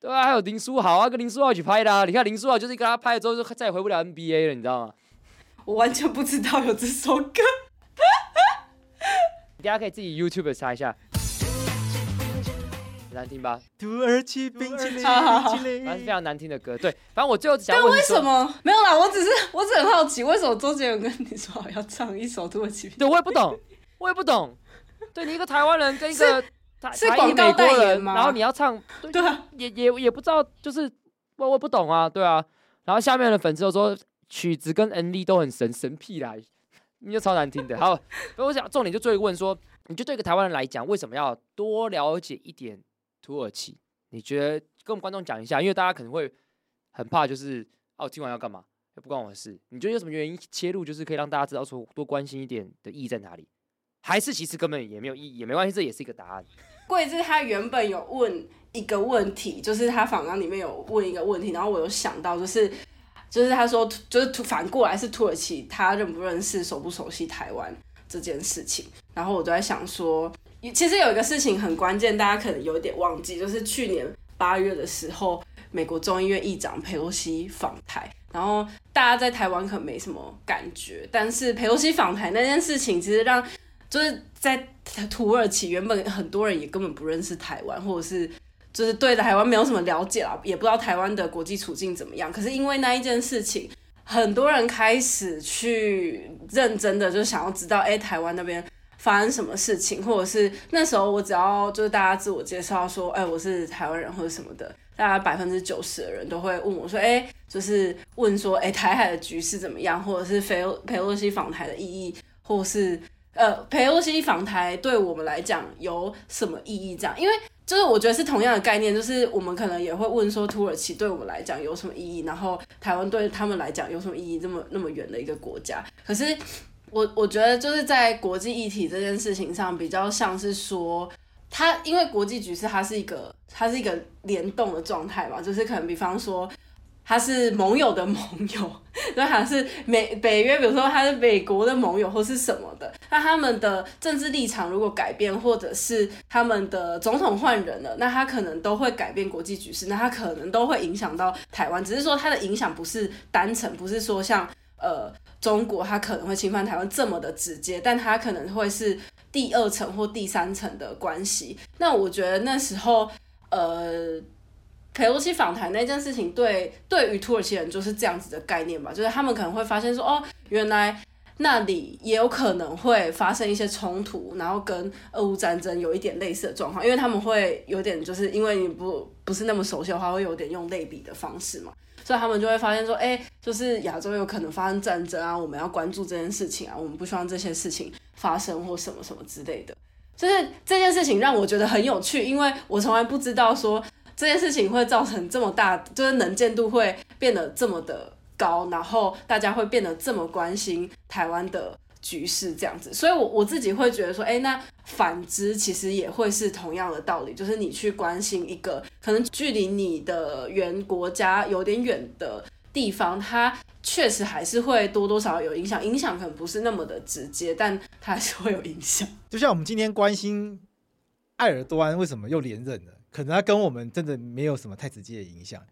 对啊，还有林书豪啊，跟林书豪一起拍的啊。你看林书豪就是跟他拍了之后，就再也回不了 NBA 了，你知道吗？我完全不知道有这首歌。大家可以自己 YouTube 查一下。难听吧？土耳其冰淇淋，反正是非常难听的歌。对，反正我最后想问，但为什么没有啦？我只是，我只很好奇，为什么周杰伦跟你说好要唱一首土耳其？对，我也不懂，我也不懂。对，你一个台湾人跟一个是台是广告代言吗？然后你要唱，对，对啊，也也也不知道，就是我我不懂啊，对啊。然后下面的粉丝都说曲子跟 MV 都很神神屁啦，你就超难听的。好，所以我想重点就最后问说，你就对一个台湾人来讲，为什么要多了解一点？土耳其，你觉得跟我们观众讲一下，因为大家可能会很怕，就是哦，听完要干嘛？也不关我的事。你觉得有什么原因切入，就是可以让大家知道说多关心一点的意义在哪里？还是其实根本也没有意义，也没关系，这也是一个答案。贵智他原本有问一个问题，就是他访谈里面有问一个问题，然后我有想到，就是就是他说，就是反过来是土耳其，他认不认识、熟不熟悉台湾这件事情，然后我都在想说。其实有一个事情很关键，大家可能有点忘记，就是去年八月的时候，美国众议院议长佩洛西访台，然后大家在台湾可能没什么感觉，但是佩洛西访台那件事情，其实让就是在土耳其原本很多人也根本不认识台湾，或者是就是对台湾没有什么了解啦，也不知道台湾的国际处境怎么样。可是因为那一件事情，很多人开始去认真的就想要知道，哎，台湾那边。发生什么事情，或者是那时候我只要就是大家自我介绍说，哎，我是台湾人或者什么的，大概百分之九十的人都会问我说，哎，就是问说，哎，台海的局势怎么样，或者是裴裴洛西访台的意义，或是呃，裴洛西访台对我们来讲有什么意义？这样，因为就是我觉得是同样的概念，就是我们可能也会问说，土耳其对我们来讲有什么意义？然后台湾对他们来讲有什么意义？这么那么远的一个国家，可是我我觉得就是在国际议题这件事情上，比较像是说，它因为国际局势它是一个它是一个联动的状态嘛，就是可能比方说。他是盟友的盟友，那还是美北约，比如说他是美国的盟友或是什么的，那他们的政治立场如果改变，或者是他们的总统换人了，那他可能都会改变国际局势，那他可能都会影响到台湾，只是说他的影响不是单层，不是说像呃中国他可能会侵犯台湾这么的直接，但他可能会是第二层或第三层的关系。那我觉得那时候呃。佩洛西访台那件事情对，对对于土耳其人就是这样子的概念吧，就是他们可能会发现说，哦，原来那里也有可能会发生一些冲突，然后跟俄乌战争有一点类似的状况，因为他们会有点就是因为你不不是那么熟悉的话，会有点用类比的方式嘛，所以他们就会发现说，哎，就是亚洲有可能发生战争啊，我们要关注这件事情啊，我们不希望这些事情发生或什么什么之类的，就是这件事情让我觉得很有趣，因为我从来不知道说。这件事情会造成这么大，就是能见度会变得这么的高，然后大家会变得这么关心台湾的局势这样子，所以我我自己会觉得说，哎，那反之其实也会是同样的道理，就是你去关心一个可能距离你的原国家有点远的地方，它确实还是会多多少少有影响，影响可能不是那么的直接，但它还是会有影响。就像我们今天关心埃尔多安为什么又连任了。可能他跟我们真的没有什么太直接的影响，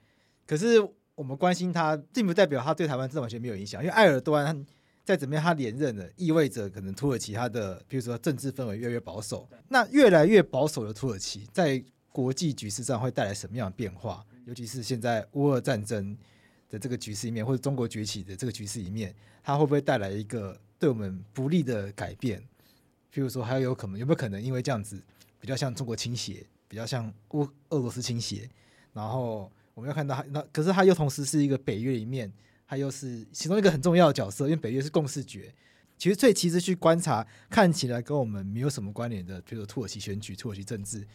可是我们关心他，并不代表他对台湾真的完全没有影响。因为埃尔多安再怎么样，他连任了，意味着可能土耳其他的，比如说政治氛围越来越保守。那越来越保守的土耳其，在国际局势上会带来什么样的变化？尤其是现在乌俄战争的这个局势里面，或者中国崛起的这个局势里面，它会不会带来一个对我们不利的改变？譬如说，还有可能有没有可能因为这样子比较像中国倾斜？比较像乌俄罗斯倾斜，然后我们要看到那，可是他又同时是一个北约里面，他又是其中一个很重要的角色，因为北约是共视觉。其实最其实去观察，看起来跟我们没有什么关联的，比如说土耳其选举、土耳其政治，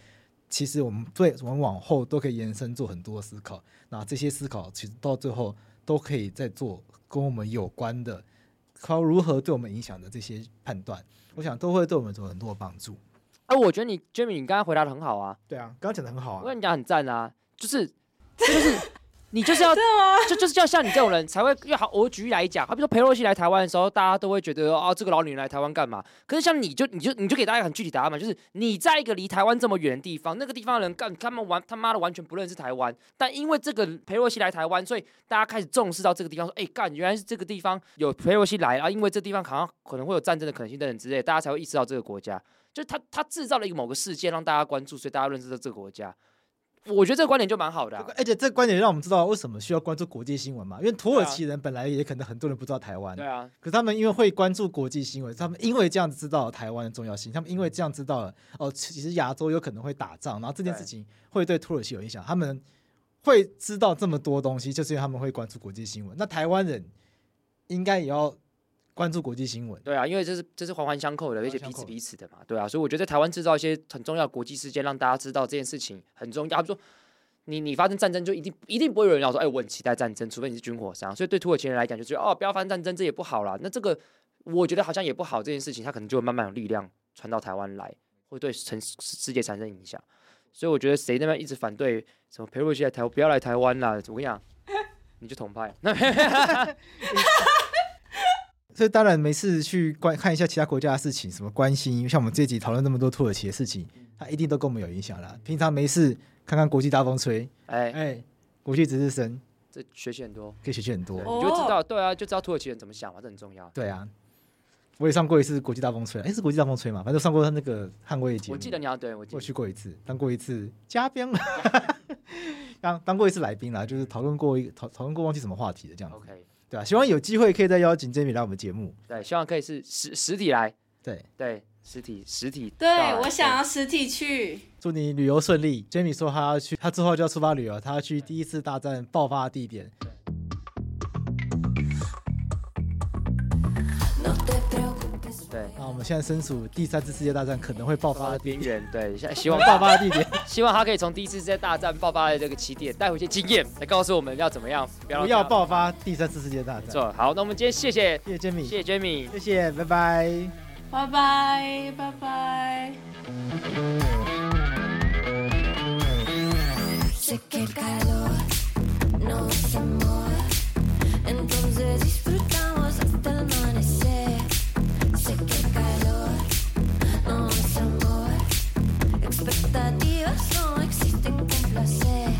其实我们对我们往后都可以延伸做很多思考。那这些思考其实到最后都可以再做跟我们有关的，靠如何对我们影响的这些判断，我想都会对我们做很多的帮助。哎、啊，我觉得你 Jimmy，你刚刚回答的很好啊。对啊，刚刚讲的很好啊。我跟你讲很赞啊，就是，就 是你就是要，就就是要像你这种人才会越好。我举例来讲，好比说裴洛西来台湾的时候，大家都会觉得哦，这个老女人来台湾干嘛？可是像你就你就你就给大家很具体答案嘛，就是你在一个离台湾这么远的地方，那个地方的人干他们完他妈的完全不认识台湾，但因为这个裴洛西来台湾，所以大家开始重视到这个地方，说哎干，原来是这个地方有裴洛西来啊，因为这地方好像可能会有战争的可能性等等之类，大家才会意识到这个国家。就他他制造了一个某个事件让大家关注，所以大家认识到这个国家。我觉得这个观点就蛮好的、啊，而且这个观点让我们知道为什么需要关注国际新闻嘛。因为土耳其人本来也可能很多人不知道台湾，对啊。可是他们因为会关注国际新闻，他们因为这样子知道台湾的重要性，他们因为这样知道了哦，其实亚洲有可能会打仗，然后这件事情会对土耳其有影响，他们会知道这么多东西，就是因为他们会关注国际新闻。那台湾人应该也要。关注国际新闻，对啊，因为这是这是环环相扣的，而且彼此彼此的嘛，对啊，所以我觉得在台湾制造一些很重要的国际事件，让大家知道这件事情很重要。比如说，你你发生战争，就一定一定不会有人要说，哎，我很期待战争，除非你是军火商。所以对土耳其人来讲，就觉得哦，不要发生战争，这也不好啦。那这个我觉得好像也不好，这件事情它可能就会慢慢有力量传到台湾来，会对全世界产生影响。所以我觉得谁那边一直反对什么裴洛西来台，不要来台湾啦，我跟你讲，你就统派。所以当然没事去观看一下其他国家的事情，什么关心，像我们这集讨论那么多土耳其的事情，它一定都跟我们有影响啦。平常没事看看国际大风吹，哎哎，国际值日生，这学习很多，可以学习很多，你就知道，对啊，就知道土耳其人怎么想嘛，这很重要。对啊，我也上过一次国际大风吹，哎，是国际大风吹嘛？反正上过他那个捍卫节目，我记得你要对我，我去过一次，当过一次嘉宾，当当过一次来宾啦，就是讨论过一讨讨论过忘记什么话题的这样子。OK。对啊，希望有机会可以再邀请 Jemmy 来我们节目。对，希望可以是实实体来。对对，实体实体。对，我想要实体去。祝你旅游顺利。Jemmy 说他要去，他之后就要出发旅游，他要去第一次大战爆发的地点。对，们们现在身处第三次世界大战可能会爆发的边缘，对，现在希望爆发的地点，希望他可以从第一次世界大战爆发的这个起点带回一些经验，来告诉我们要怎么样，不要，不要爆发第三次世界大战。错，好，那我们今天谢谢，谢谢 Jamie，谢谢 Jamie，谢谢，拜拜，拜拜，拜拜。Sé que calor, no es amor. Expectativas no existen con placer.